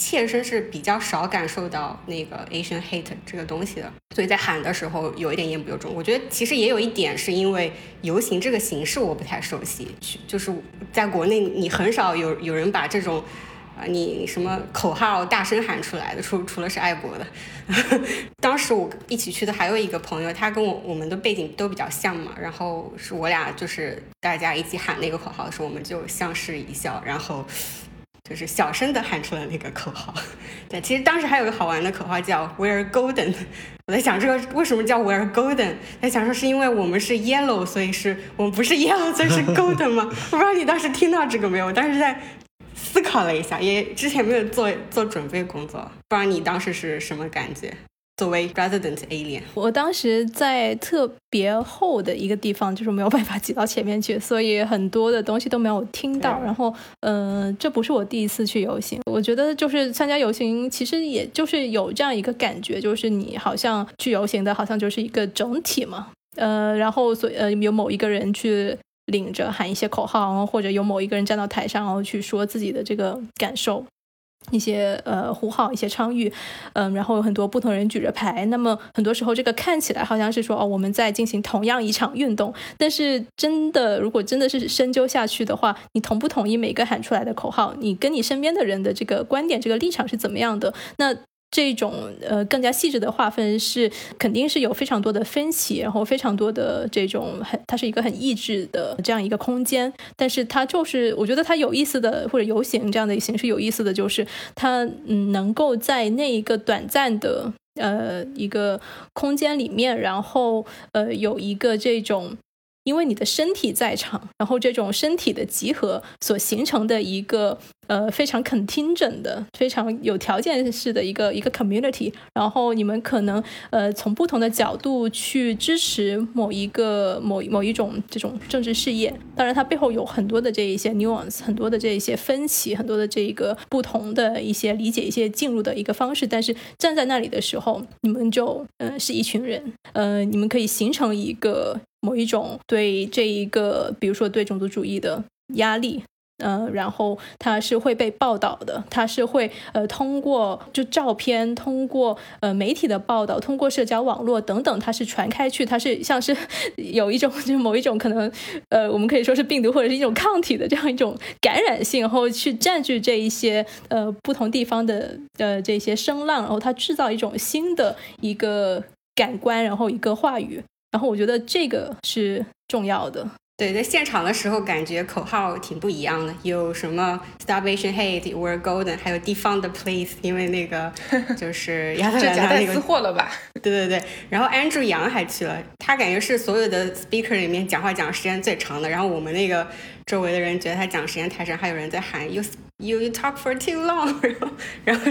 切身是比较少感受到那个 Asian hate 这个东西的，所以在喊的时候有一点言不由衷。我觉得其实也有一点是因为游行这个形式我不太熟悉，就是在国内你很少有有人把这种啊你什么口号大声喊出来的，除除了是爱国的。当时我一起去的还有一个朋友，他跟我我们的背景都比较像嘛，然后是我俩就是大家一起喊那个口号的时候，我们就相视一笑，然后。就是小声的喊出了那个口号，对，其实当时还有个好玩的口号叫 We're Golden，我在想这个为什么叫 We're Golden，在想说是因为我们是 Yellow，所以是我们不是 Yellow，所以是 Golden 吗？我不知道你当时听到这个没有，我当时在思考了一下，也之前没有做做准备工作，不知道你当时是什么感觉？作为 resident alien。我当时在特别后的一个地方，就是没有办法挤到前面去，所以很多的东西都没有听到。然后，嗯，这不是我第一次去游行，我觉得就是参加游行，其实也就是有这样一个感觉，就是你好像去游行的，好像就是一个整体嘛。呃，然后所呃有某一个人去领着喊一些口号，然后或者有某一个人站到台上，然后去说自己的这个感受。一些呃呼号，一些倡议，嗯，然后有很多不同人举着牌。那么很多时候，这个看起来好像是说哦，我们在进行同样一场运动。但是真的，如果真的是深究下去的话，你同不同意每个喊出来的口号？你跟你身边的人的这个观点、这个立场是怎么样的？那。这种呃更加细致的划分是肯定是有非常多的分歧，然后非常多的这种很，它是一个很意志的这样一个空间。但是它就是我觉得它有意思的或者游行这样的形式有意思的就是它嗯能够在那一个短暂的呃一个空间里面，然后呃有一个这种。因为你的身体在场，然后这种身体的集合所形成的一个呃非常 contingent 的、非常有条件式的一个一个 community，然后你们可能呃从不同的角度去支持某一个某某一种这种政治事业。当然，它背后有很多的这一些 nuance，很多的这一些分歧，很多的这一个不同的一些理解、一些进入的一个方式。但是站在那里的时候，你们就呃是一群人，呃，你们可以形成一个。某一种对这一个，比如说对种族主义的压力，呃，然后它是会被报道的，它是会呃通过就照片，通过呃媒体的报道，通过社交网络等等，它是传开去，它是像是 有一种就某一种可能，呃，我们可以说是病毒或者是一种抗体的这样一种感染性，然后去占据这一些呃不同地方的呃这些声浪，然后它制造一种新的一个感官，然后一个话语。然后我觉得这个是重要的。对，在现场的时候感觉口号挺不一样的，有什么 Starvation Hate” “We're Golden，还有 Defund the Police，因为那个 就是亚特兰大那个私货了吧？对对对。然后 Andrew 杨还去了，他感觉是所有的 Speaker 里面讲话讲时间最长的。然后我们那个周围的人觉得他讲时间太长，还有人在喊 You。You you talk for too long，然后然后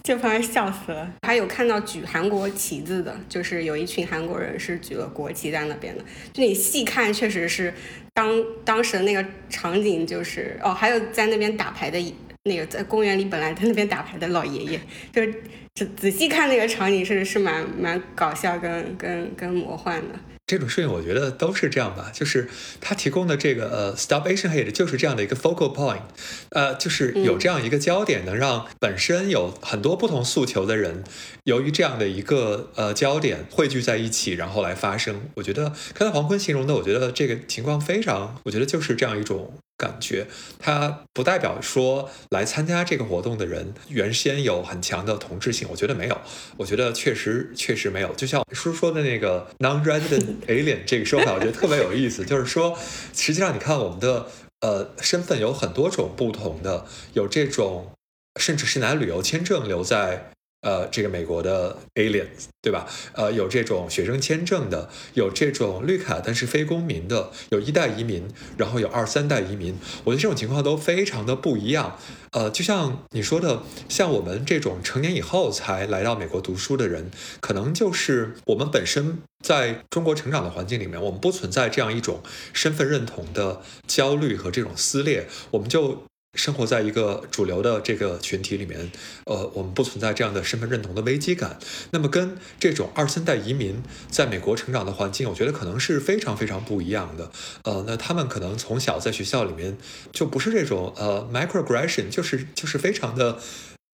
就旁边笑死了。还有看到举韩国旗子的，就是有一群韩国人是举了国旗在那边的。就你细看，确实是当当时的那个场景，就是哦，还有在那边打牌的那个在公园里本来在那边打牌的老爷爷，就是仔仔细看那个场景是是蛮蛮搞笑跟跟跟魔幻的。这种事情我觉得都是这样吧，就是他提供的这个呃，Stop Asian Hate 就是这样的一个 focal point，呃，就是有这样一个焦点，能让本身有很多不同诉求的人，由于这样的一个呃焦点汇聚在一起，然后来发生。我觉得刚才黄坤形容的，我觉得这个情况非常，我觉得就是这样一种。感觉它不代表说来参加这个活动的人原先有很强的同质性，我觉得没有，我觉得确实确实没有。就像叔说的那个 non-resident alien 这个说法，我觉得特别有意思，就是说，实际上你看我们的呃身份有很多种不同的，有这种甚至是拿旅游签证留在。呃，这个美国的 aliens，对吧？呃，有这种学生签证的，有这种绿卡但是非公民的，有一代移民，然后有二三代移民。我觉得这种情况都非常的不一样。呃，就像你说的，像我们这种成年以后才来到美国读书的人，可能就是我们本身在中国成长的环境里面，我们不存在这样一种身份认同的焦虑和这种撕裂，我们就。生活在一个主流的这个群体里面，呃，我们不存在这样的身份认同的危机感。那么，跟这种二三代移民在美国成长的环境，我觉得可能是非常非常不一样的。呃，那他们可能从小在学校里面就不是这种呃 microaggression，就是就是非常的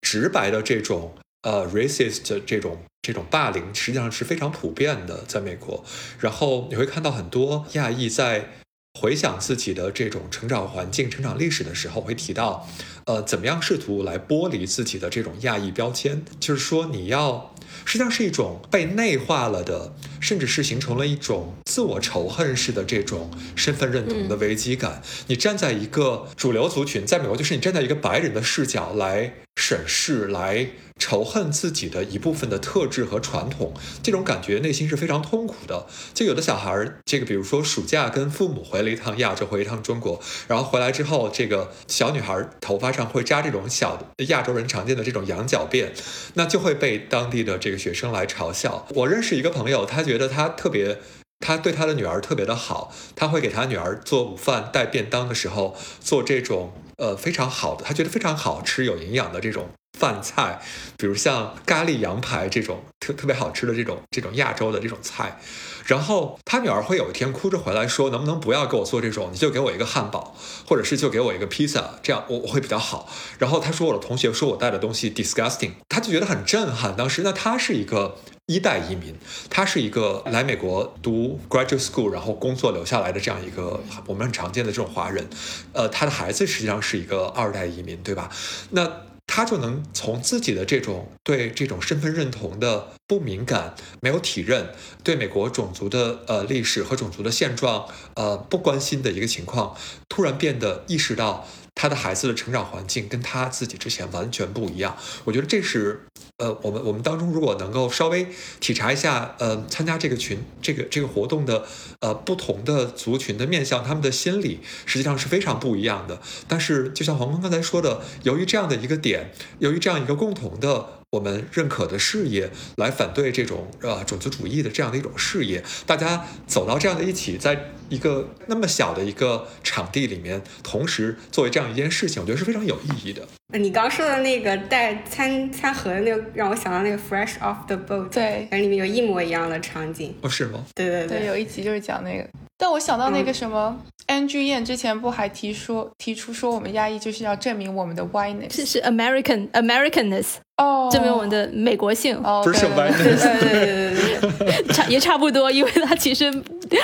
直白的这种呃 racist 这种这种霸凌，实际上是非常普遍的在美国。然后你会看到很多亚裔在。回想自己的这种成长环境、成长历史的时候，会提到，呃，怎么样试图来剥离自己的这种亚裔标签，就是说，你要实际上是一种被内化了的，甚至是形成了一种自我仇恨式的这种身份认同的危机感。你站在一个主流族群，在美国就是你站在一个白人的视角来审视来仇恨自己的一部分的特质和传统，这种感觉内心是非常痛苦的。就有的小孩儿，这个比如说暑假跟父母回了一趟亚洲，回一趟中国，然后回来之后，这个小女孩头发上会扎这种小亚洲人常见的这种羊角辫，那就会被当地的这个学生来嘲笑。我认识一个朋友，他觉得他特别。他对他的女儿特别的好，他会给他女儿做午饭、带便当的时候做这种呃非常好的，他觉得非常好吃、有营养的这种饭菜，比如像咖喱羊排这种特特别好吃的这种这种亚洲的这种菜。然后他女儿会有一天哭着回来说：“能不能不要给我做这种，你就给我一个汉堡，或者是就给我一个披萨，这样我我会比较好。”然后他说：“我的同学说我带的东西 disgusting。”他就觉得很震撼。当时，那他是一个一代移民，他是一个来美国读 graduate school，然后工作留下来的这样一个我们很常见的这种华人。呃，他的孩子实际上是一个二代移民，对吧？那。他就能从自己的这种对这种身份认同的不敏感、没有体认，对美国种族的呃历史和种族的现状呃不关心的一个情况，突然变得意识到。他的孩子的成长环境跟他自己之前完全不一样，我觉得这是，呃，我们我们当中如果能够稍微体察一下，呃，参加这个群这个这个活动的，呃，不同的族群的面向，他们的心理实际上是非常不一样的。但是，就像黄坤刚才说的，由于这样的一个点，由于这样一个共同的。我们认可的事业来反对这种呃种族主义的这样的一种事业，大家走到这样的一起，在一个那么小的一个场地里面，同时作为这样一件事情，我觉得是非常有意义的。你刚说的那个带餐餐盒的那个，让我想到那个 Fresh Off the Boat，对，里面有一模一样的场景。哦，是吗？对对对，有一集就是讲那个。但我想到那个什么，Andrew Yan 之前不还提说提出说，我们亚裔就是要证明我们的 whiteness，是是 American Americanness，哦，证明我们的美国性，哦，不是 whiteness，对对对对，差也差不多，因为他其实，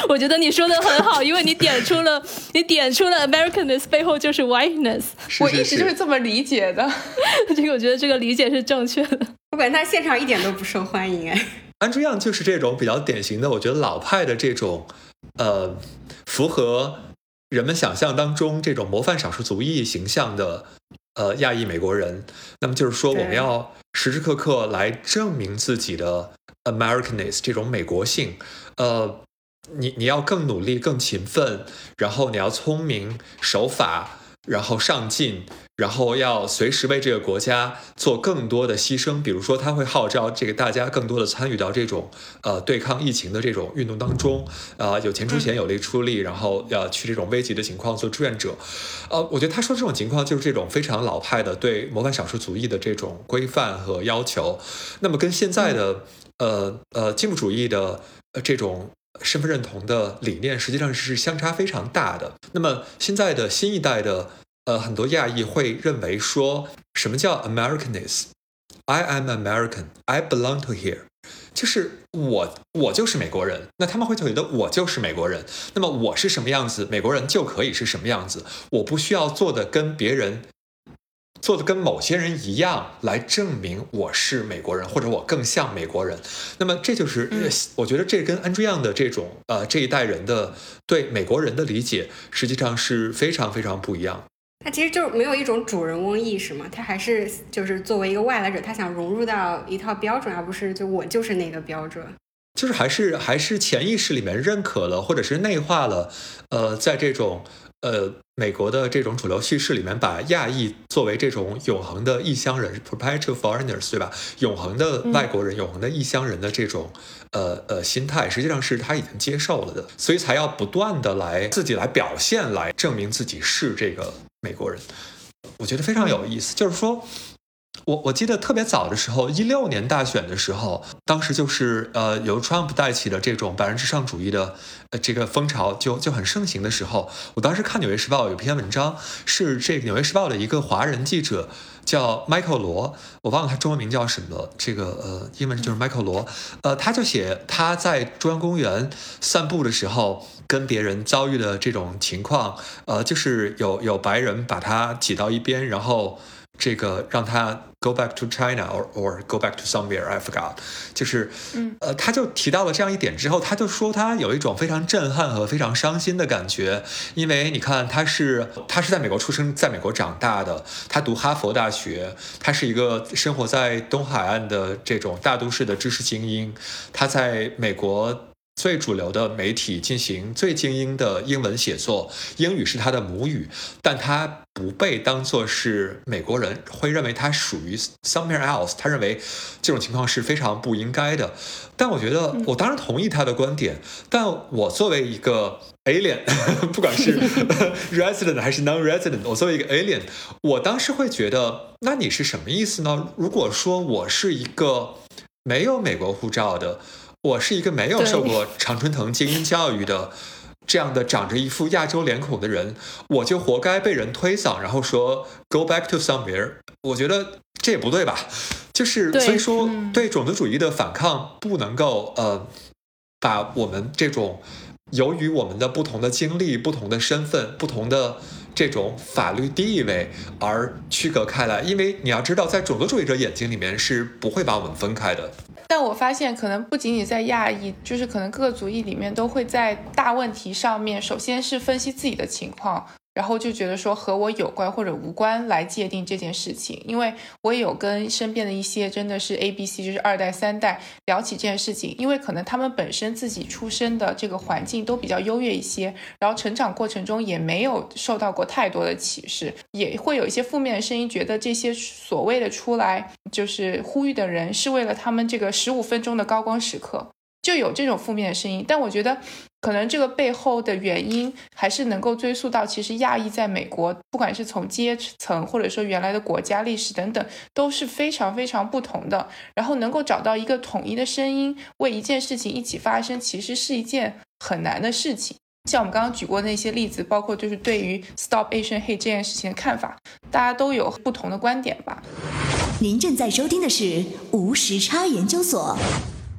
我觉得你说的很好，因为你点出了你点出了 Americanness 背后就是 whiteness，我一直就是这么理解的，这个我觉得这个理解是正确的。我感觉他现场一点都不受欢迎哎，Andrew Yang 就是这种比较典型的，我觉得老派的这种。呃，符合人们想象当中这种模范少数族裔形象的呃亚裔美国人，那么就是说，我们要时时刻刻来证明自己的 Americanness 这种美国性。呃，你你要更努力、更勤奋，然后你要聪明、守法，然后上进。然后要随时为这个国家做更多的牺牲，比如说他会号召这个大家更多的参与到这种呃对抗疫情的这种运动当中，啊有钱出钱有力出力，然后要去这种危急的情况做志愿者，呃，我觉得他说这种情况就是这种非常老派的对模范少数族裔的这种规范和要求，那么跟现在的呃呃进步主义的这种身份认同的理念实际上是相差非常大的。那么现在的新一代的。呃，很多亚裔会认为说，什么叫 Americanness？I am American. I belong to here. 就是我，我就是美国人。那他们会觉得我就是美国人。那么我是什么样子，美国人就可以是什么样子。我不需要做的跟别人做的跟某些人一样来证明我是美国人，或者我更像美国人。那么这就是，我觉得这跟 Andrew Yang 的这种呃这一代人的对美国人的理解，实际上是非常非常不一样。他其实就是没有一种主人翁意识嘛，他还是就是作为一个外来者，他想融入到一套标准，而不是就我就是那个标准，就是还是还是潜意识里面认可了，或者是内化了，呃，在这种呃美国的这种主流叙事里面，把亚裔作为这种永恒的异乡人 （perpetual foreigners） 对吧？永恒的外国人、永恒的异乡人的这种呃呃心态，实际上是他已经接受了的，所以才要不断的来自己来表现，来证明自己是这个。美国人，我觉得非常有意思。就是说，我我记得特别早的时候，一六年大选的时候，当时就是呃由 Trump 带起的这种白人至上主义的呃这个风潮就就很盛行的时候，我当时看《纽约时报》有篇文章，是这个《纽约时报》的一个华人记者叫 Michael 罗，我忘了他中文名叫什么，这个呃英文就是 Michael 罗，呃他就写他在中央公园散步的时候。跟别人遭遇的这种情况，呃，就是有有白人把他挤到一边，然后这个让他 go back to China or or go back to somewhere I forgot，就是，嗯，呃，他就提到了这样一点之后，他就说他有一种非常震撼和非常伤心的感觉，因为你看他是他是在美国出生，在美国长大的，他读哈佛大学，他是一个生活在东海岸的这种大都市的知识精英，他在美国。最主流的媒体进行最精英的英文写作，英语是他的母语，但他不被当作是美国人，会认为他属于 somewhere else。他认为这种情况是非常不应该的。但我觉得，我当然同意他的观点，但我作为一个 alien，不管是 resident 还是 non-resident，我作为一个 alien，我当时会觉得，那你是什么意思呢？如果说我是一个没有美国护照的。我是一个没有受过常春藤精英教育的，这样的长着一副亚洲脸孔的人，我就活该被人推搡，然后说 go back to somewhere。我觉得这也不对吧？就是所以说，对种族主义的反抗不能够呃，把我们这种由于我们的不同的经历、不同的身份、不同的这种法律地位而区隔开来，因为你要知道，在种族主义者眼睛里面是不会把我们分开的。但我发现，可能不仅仅在亚裔，就是可能各个族裔里面都会在大问题上面，首先是分析自己的情况。然后就觉得说和我有关或者无关来界定这件事情，因为我也有跟身边的一些真的是 A、B、C，就是二代、三代聊起这件事情，因为可能他们本身自己出生的这个环境都比较优越一些，然后成长过程中也没有受到过太多的歧视，也会有一些负面的声音，觉得这些所谓的出来就是呼吁的人是为了他们这个十五分钟的高光时刻。就有这种负面的声音，但我觉得可能这个背后的原因还是能够追溯到，其实亚裔在美国，不管是从阶层或者说原来的国家历史等等，都是非常非常不同的。然后能够找到一个统一的声音，为一件事情一起发声，其实是一件很难的事情。像我们刚刚举过那些例子，包括就是对于 Stop Asian Hate 这件事情的看法，大家都有不同的观点吧。您正在收听的是无时差研究所。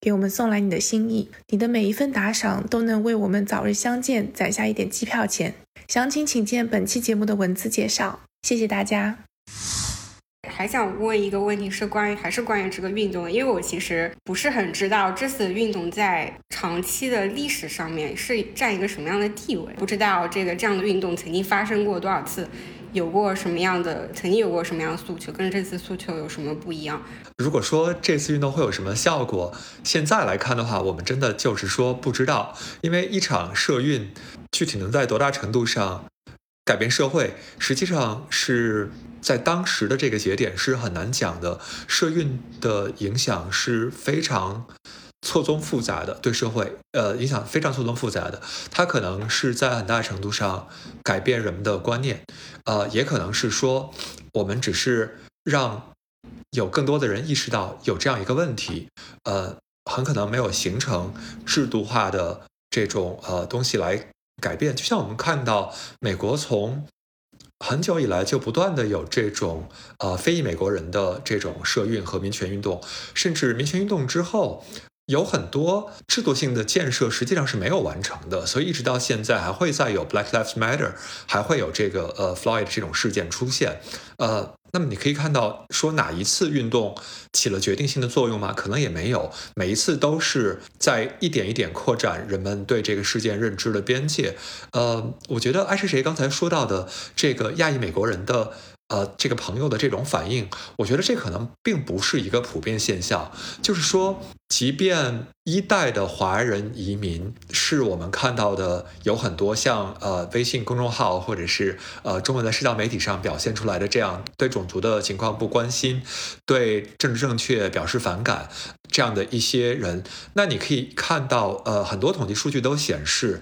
给我们送来你的心意，你的每一份打赏都能为我们早日相见攒下一点机票钱。详情请见本期节目的文字介绍。谢谢大家。还想问一个问题，是关于还是关于这个运动？因为我其实不是很知道这次运动在长期的历史上面是占一个什么样的地位，不知道这个这样的运动曾经发生过多少次。有过什么样的，曾经有过什么样的诉求，跟这次诉求有什么不一样？如果说这次运动会有什么效果，现在来看的话，我们真的就是说不知道，因为一场社运具体能在多大程度上改变社会，实际上是在当时的这个节点是很难讲的。社运的影响是非常。错综复杂的对社会，呃，影响非常错综复杂的。它可能是在很大程度上改变人们的观念，呃，也可能是说我们只是让有更多的人意识到有这样一个问题，呃，很可能没有形成制度化的这种呃东西来改变。就像我们看到美国从很久以来就不断的有这种呃非裔美国人的这种社运和民权运动，甚至民权运动之后。有很多制度性的建设实际上是没有完成的，所以一直到现在还会再有 Black Lives Matter，还会有这个呃 Floyd 这种事件出现。呃，那么你可以看到，说哪一次运动起了决定性的作用吗？可能也没有，每一次都是在一点一点扩展人们对这个事件认知的边界。呃，我觉得爱是谁刚才说到的这个亚裔美国人的。呃，这个朋友的这种反应，我觉得这可能并不是一个普遍现象。就是说，即便一代的华人移民是我们看到的有很多像呃微信公众号或者是呃中文的社交媒体上表现出来的这样对种族的情况不关心，对政治正确表示反感这样的一些人，那你可以看到呃很多统计数据都显示。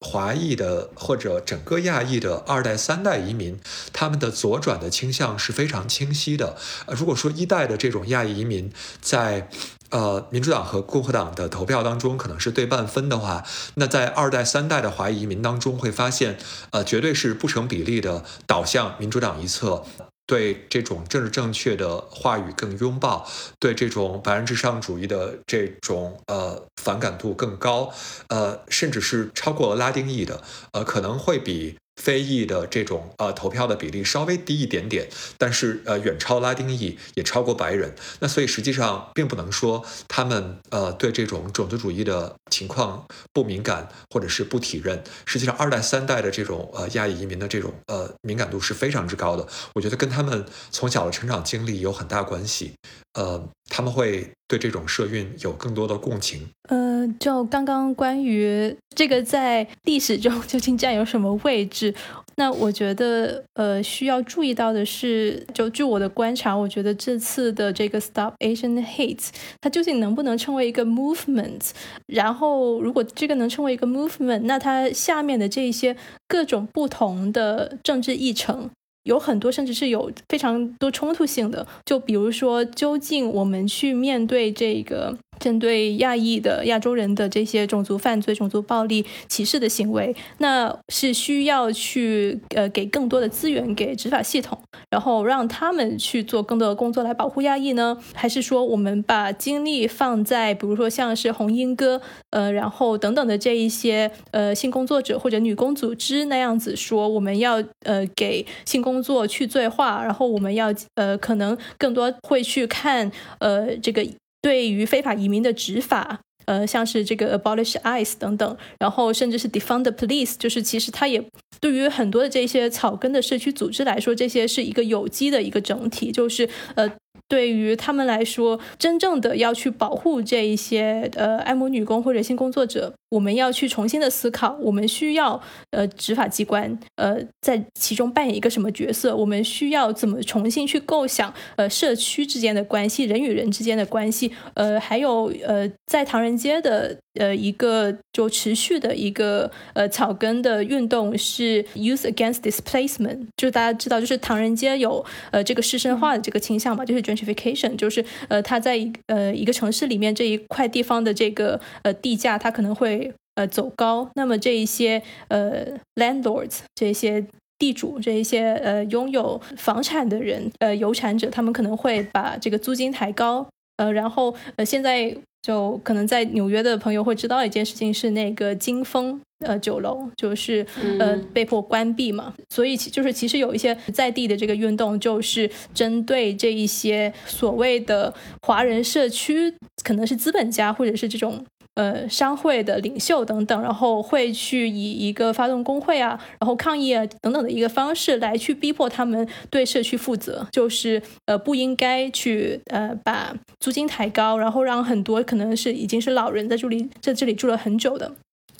华裔的或者整个亚裔的二代、三代移民，他们的左转的倾向是非常清晰的。呃，如果说一代的这种亚裔移民在呃民主党和共和党的投票当中可能是对半分的话，那在二代、三代的华裔移民当中会发现，呃，绝对是不成比例的导向民主党一侧。对这种政治正确的话语更拥抱，对这种白人至上主义的这种呃反感度更高，呃，甚至是超过了拉丁裔的，呃，可能会比。非裔的这种呃投票的比例稍微低一点点，但是呃远超拉丁裔，也超过白人。那所以实际上并不能说他们呃对这种种族主义的情况不敏感或者是不体认。实际上二代三代的这种呃亚裔移民的这种呃敏感度是非常之高的。我觉得跟他们从小的成长经历有很大关系。呃，他们会对这种社运有更多的共情。呃，就刚刚关于这个在历史中 究竟占有什么位置，那我觉得呃需要注意到的是，就据我的观察，我觉得这次的这个 Stop Asian Hate，它究竟能不能成为一个 movement？然后如果这个能成为一个 movement，那它下面的这些各种不同的政治议程。有很多，甚至是有非常多冲突性的。就比如说，究竟我们去面对这个。针对亚裔的亚洲人的这些种族犯罪、种族暴力、歧视的行为，那是需要去呃给更多的资源给执法系统，然后让他们去做更多的工作来保护亚裔呢？还是说我们把精力放在比如说像是红英哥呃，然后等等的这一些呃性工作者或者女工组织那样子说，我们要呃给性工作去罪化，然后我们要呃可能更多会去看呃这个。对于非法移民的执法，呃，像是这个 abolish ICE 等等，然后甚至是 defund the police，就是其实它也对于很多的这些草根的社区组织来说，这些是一个有机的一个整体，就是呃。对于他们来说，真正的要去保护这一些呃爱慕女工或者性工作者，我们要去重新的思考，我们需要呃执法机关呃在其中扮演一个什么角色？我们需要怎么重新去构想呃社区之间的关系，人与人之间的关系？呃，还有呃在唐人街的呃一个就持续的一个呃草根的运动是 Youth Against Displacement，就是大家知道，就是唐人街有呃这个师生化的这个倾向嘛，就是。gentrification 就是呃，它在呃一个城市里面这一块地方的这个呃地价，它可能会呃走高。那么这一些呃 landlords 这些地主这一些呃拥有房产的人呃有产者，他们可能会把这个租金抬高。呃，然后呃现在就可能在纽约的朋友会知道一件事情是那个金峰。呃，酒楼就是呃被迫关闭嘛，所以其就是其实有一些在地的这个运动，就是针对这一些所谓的华人社区，可能是资本家或者是这种呃商会的领袖等等，然后会去以一个发动工会啊，然后抗议啊等等的一个方式来去逼迫他们对社区负责，就是呃不应该去呃把租金抬高，然后让很多可能是已经是老人在这里在这里住了很久的。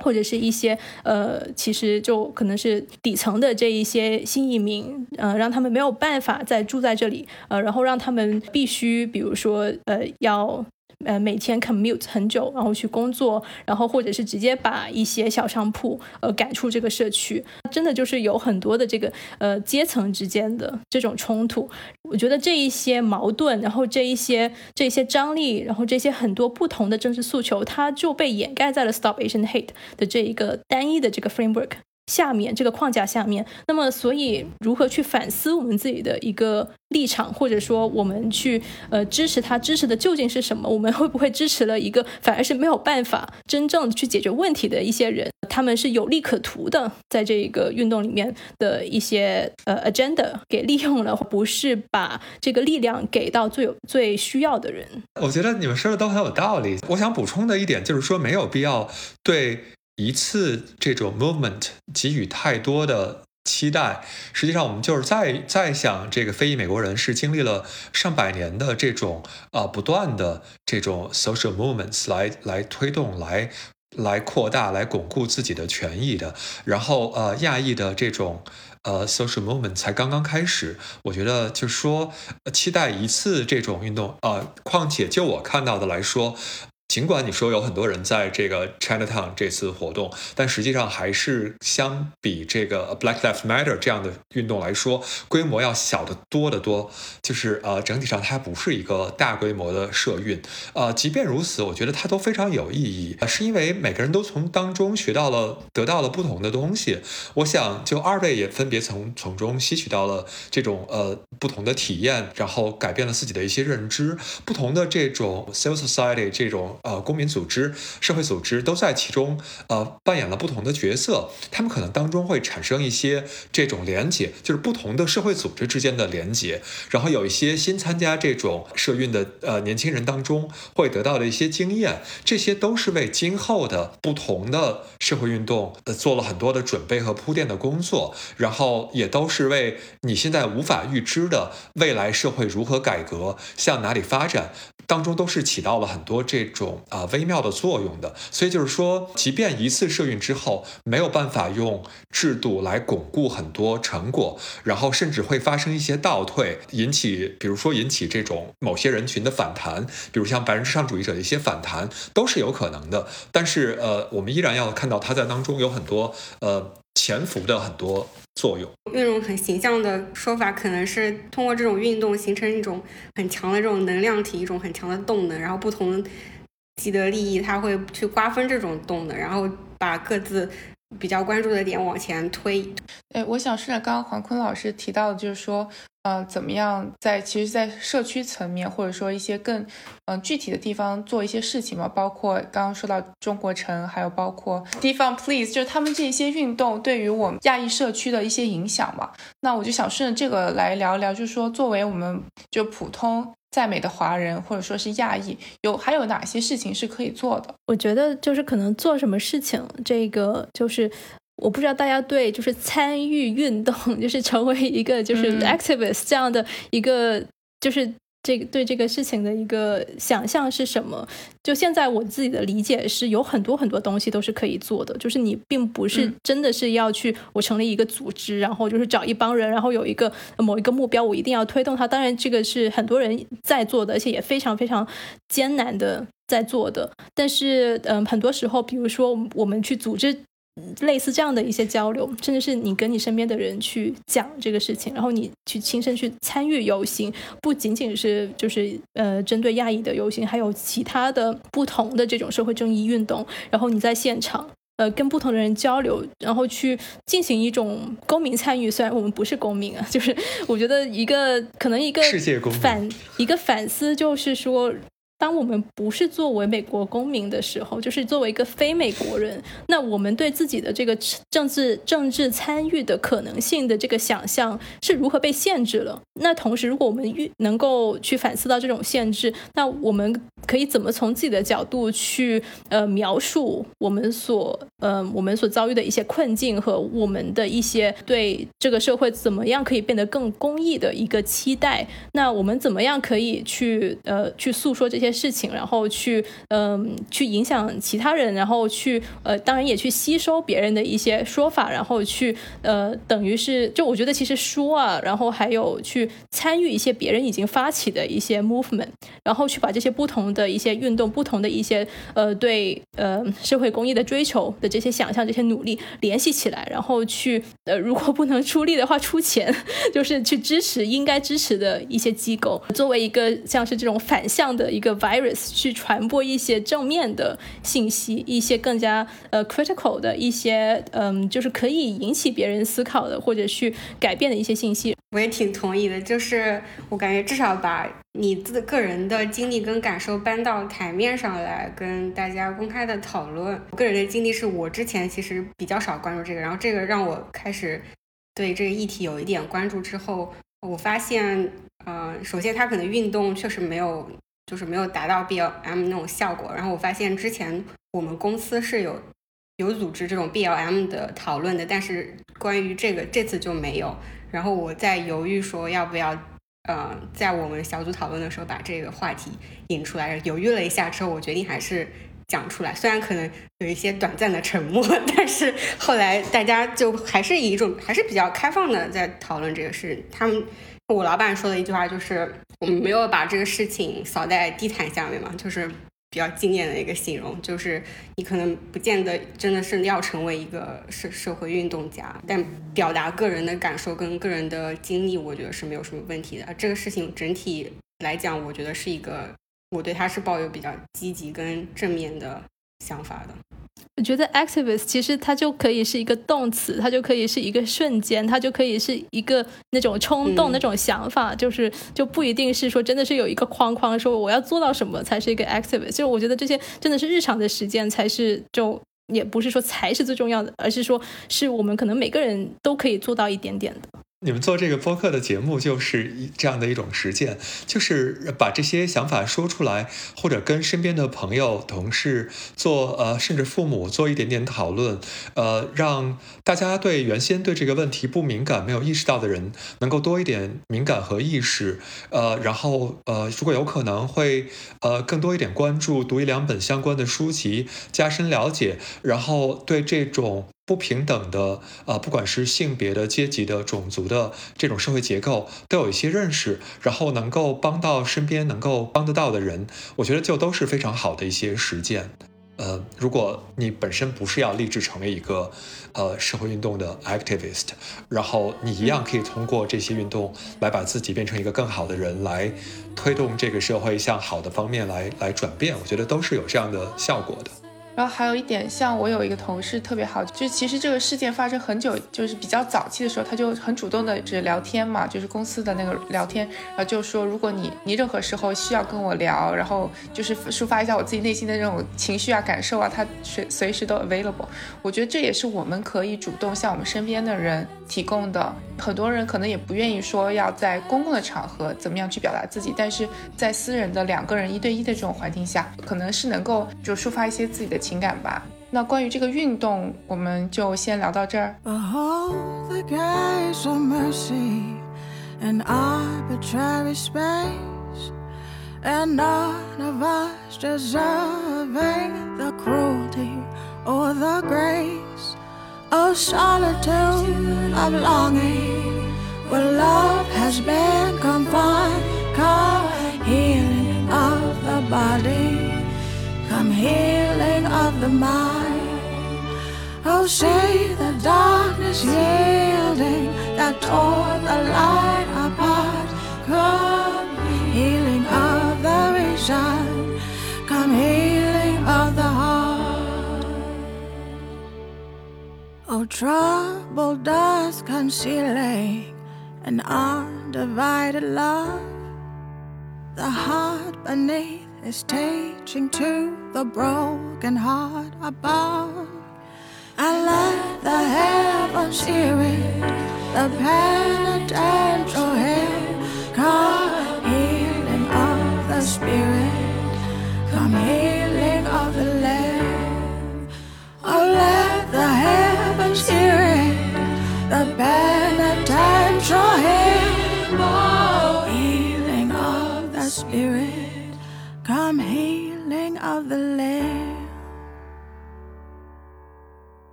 或者是一些呃，其实就可能是底层的这一些新移民，呃，让他们没有办法再住在这里，呃，然后让他们必须，比如说，呃，要。呃，每天 commute 很久，然后去工作，然后或者是直接把一些小商铺呃赶出这个社区，真的就是有很多的这个呃阶层之间的这种冲突。我觉得这一些矛盾，然后这一些这些张力，然后这些很多不同的政治诉求，它就被掩盖在了 Stop Asian Hate 的这一个单一的这个 framework。下面这个框架下面，那么所以如何去反思我们自己的一个立场，或者说我们去呃支持他支持的究竟是什么？我们会不会支持了一个反而是没有办法真正去解决问题的一些人？他们是有利可图的，在这个运动里面的一些呃 agenda 给利用了，不是把这个力量给到最有最需要的人。我觉得你们说的都很有道理。我想补充的一点就是说，没有必要对。一次这种 movement 给予太多的期待，实际上我们就是在在想，这个非裔美国人是经历了上百年的这种啊不断的这种 social movements 来来推动、来来扩大、来巩固自己的权益的。然后呃，亚裔的这种呃 social movement 才刚刚开始。我觉得就说期待一次这种运动啊，况且就我看到的来说。尽管你说有很多人在这个 Chinatown 这次活动，但实际上还是相比这个 Black Lives Matter 这样的运动来说，规模要小得多得多。就是呃，整体上它不是一个大规模的社运。呃，即便如此，我觉得它都非常有意义，是因为每个人都从当中学到了、得到了不同的东西。我想，就二位也分别从从中吸取到了这种呃不同的体验，然后改变了自己的一些认知。不同的这种 civil society 这种呃公民组织、社会组织都在其中呃扮演了不同的角色。他们可能当中会产生一些这种连结，就是不同的社会组织之间的连结。然后有一些新参加这种社运的呃年轻人当中会得到的一些经验，这些都是为今后的不同的社会运动呃做了很多的准备和铺垫的工作。然后也都是为你现在无法预知的未来社会如何改革、向哪里发展当中，都是起到了很多这种啊微妙的作用的。所以就是说，即便一次社运之后没有办法用制度来巩固很多成果，然后甚至会发生一些倒退，引起比如说引起这种某些人群的反弹，比如像白人至上主义者的一些反弹，都是有可能的。但是呃，我们依然要看到它在当中有很多呃。潜伏的很多作用，用一种很形象的说法，可能是通过这种运动形成一种很强的这种能量体，一种很强的动能，然后不同既得利益，他会去瓜分这种动能，然后把各自比较关注的点往前推。哎，我想顺着刚刚黄坤老师提到的，就是说。呃，怎么样在其实，在社区层面，或者说一些更嗯具体的地方做一些事情嘛？包括刚刚说到中国城，还有包括地方 Please，就是他们这些运动对于我们亚裔社区的一些影响嘛。那我就想顺着这个来聊一聊，就是说作为我们就普通在美的华人，或者说是亚裔，有还有哪些事情是可以做的？我觉得就是可能做什么事情，这个就是。我不知道大家对就是参与运动，就是成为一个就是 activist 这样的一个，就是这个对这个事情的一个想象是什么？就现在我自己的理解是有很多很多东西都是可以做的，就是你并不是真的是要去我成立一个组织，然后就是找一帮人，然后有一个某一个目标，我一定要推动它。当然，这个是很多人在做的，而且也非常非常艰难的在做的。但是，嗯，很多时候，比如说我们去组织。类似这样的一些交流，甚至是你跟你身边的人去讲这个事情，然后你去亲身去参与游行，不仅仅是就是呃针对亚裔的游行，还有其他的不同的这种社会正义运动，然后你在现场呃跟不同的人交流，然后去进行一种公民参与。虽然我们不是公民啊，就是我觉得一个可能一个反一个反思就是说。当我们不是作为美国公民的时候，就是作为一个非美国人，那我们对自己的这个政治政治参与的可能性的这个想象是如何被限制了？那同时，如果我们能够去反思到这种限制，那我们可以怎么从自己的角度去呃描述我们所呃我们所遭遇的一些困境和我们的一些对这个社会怎么样可以变得更公益的一个期待？那我们怎么样可以去呃去诉说这些？事情，然后去嗯去影响其他人，然后去呃当然也去吸收别人的一些说法，然后去呃等于是就我觉得其实说啊，然后还有去参与一些别人已经发起的一些 movement，然后去把这些不同的一些运动、不同的一些呃对呃社会公益的追求的这些想象、这些努力联系起来，然后去呃如果不能出力的话出钱，就是去支持应该支持的一些机构，作为一个像是这种反向的一个。Virus 去传播一些正面的信息，一些更加呃 critical 的一些嗯，就是可以引起别人思考的，或者去改变的一些信息。我也挺同意的，就是我感觉至少把你自个人的经历跟感受搬到台面上来，跟大家公开的讨论。我个人的经历是我之前其实比较少关注这个，然后这个让我开始对这个议题有一点关注之后，我发现，嗯，首先它可能运动确实没有。就是没有达到 B L M 那种效果。然后我发现之前我们公司是有有组织这种 B L M 的讨论的，但是关于这个这次就没有。然后我在犹豫说要不要，呃，在我们小组讨论的时候把这个话题引出来。犹豫了一下之后，我决定还是讲出来。虽然可能有一些短暂的沉默，但是后来大家就还是以一种还是比较开放的在讨论这个事。他们。我老板说的一句话就是，我们没有把这个事情扫在地毯下面嘛，就是比较惊艳的一个形容，就是你可能不见得真的是要成为一个社社会运动家，但表达个人的感受跟个人的经历，我觉得是没有什么问题的。这个事情整体来讲，我觉得是一个，我对他是抱有比较积极跟正面的想法的。我觉得 activist 其实它就可以是一个动词，它就可以是一个瞬间，它就可以是一个那种冲动、那种想法，就是就不一定是说真的是有一个框框，说我要做到什么才是一个 activist。就我觉得这些真的是日常的实践才是，就也不是说才是最重要的，而是说是我们可能每个人都可以做到一点点的。你们做这个播客的节目，就是这样的一种实践，就是把这些想法说出来，或者跟身边的朋友、同事做，呃，甚至父母做一点点讨论，呃，让大家对原先对这个问题不敏感、没有意识到的人，能够多一点敏感和意识，呃，然后，呃，如果有可能会，呃，更多一点关注，读一两本相关的书籍，加深了解，然后对这种。不平等的，呃，不管是性别的、阶级的、种族的这种社会结构，都有一些认识，然后能够帮到身边能够帮得到的人，我觉得就都是非常好的一些实践。呃，如果你本身不是要立志成为一个呃社会运动的 activist，然后你一样可以通过这些运动来把自己变成一个更好的人，来推动这个社会向好的方面来来转变，我觉得都是有这样的效果的。然后还有一点，像我有一个同事特别好，就其实这个事件发生很久，就是比较早期的时候，他就很主动的只聊天嘛，就是公司的那个聊天，然后就说如果你你任何时候需要跟我聊，然后就是抒发一下我自己内心的那种情绪啊感受啊，他随随时都 available。我觉得这也是我们可以主动向我们身边的人提供的。很多人可能也不愿意说要在公共的场合怎么样去表达自己，但是在私人的两个人一对一的这种环境下，可能是能够就抒发一些自己的。情感吧。那关于这个运动，我们就先聊到这儿。And none of us deserving the cruelty or the grace of solitude of longing where love has been confined. Come healing of the body come healing of the mind. Oh, say the darkness yielding that tore the light apart. Come healing of the vision, come healing Oh, trouble dust concealing an undivided love, the heart beneath is teaching to the broken heart above. And let the heavens hear it, the penitential hymn, come healing of the spirit, come healing of the land. Oh, let the heavens the healing of the spirit come healing of the land.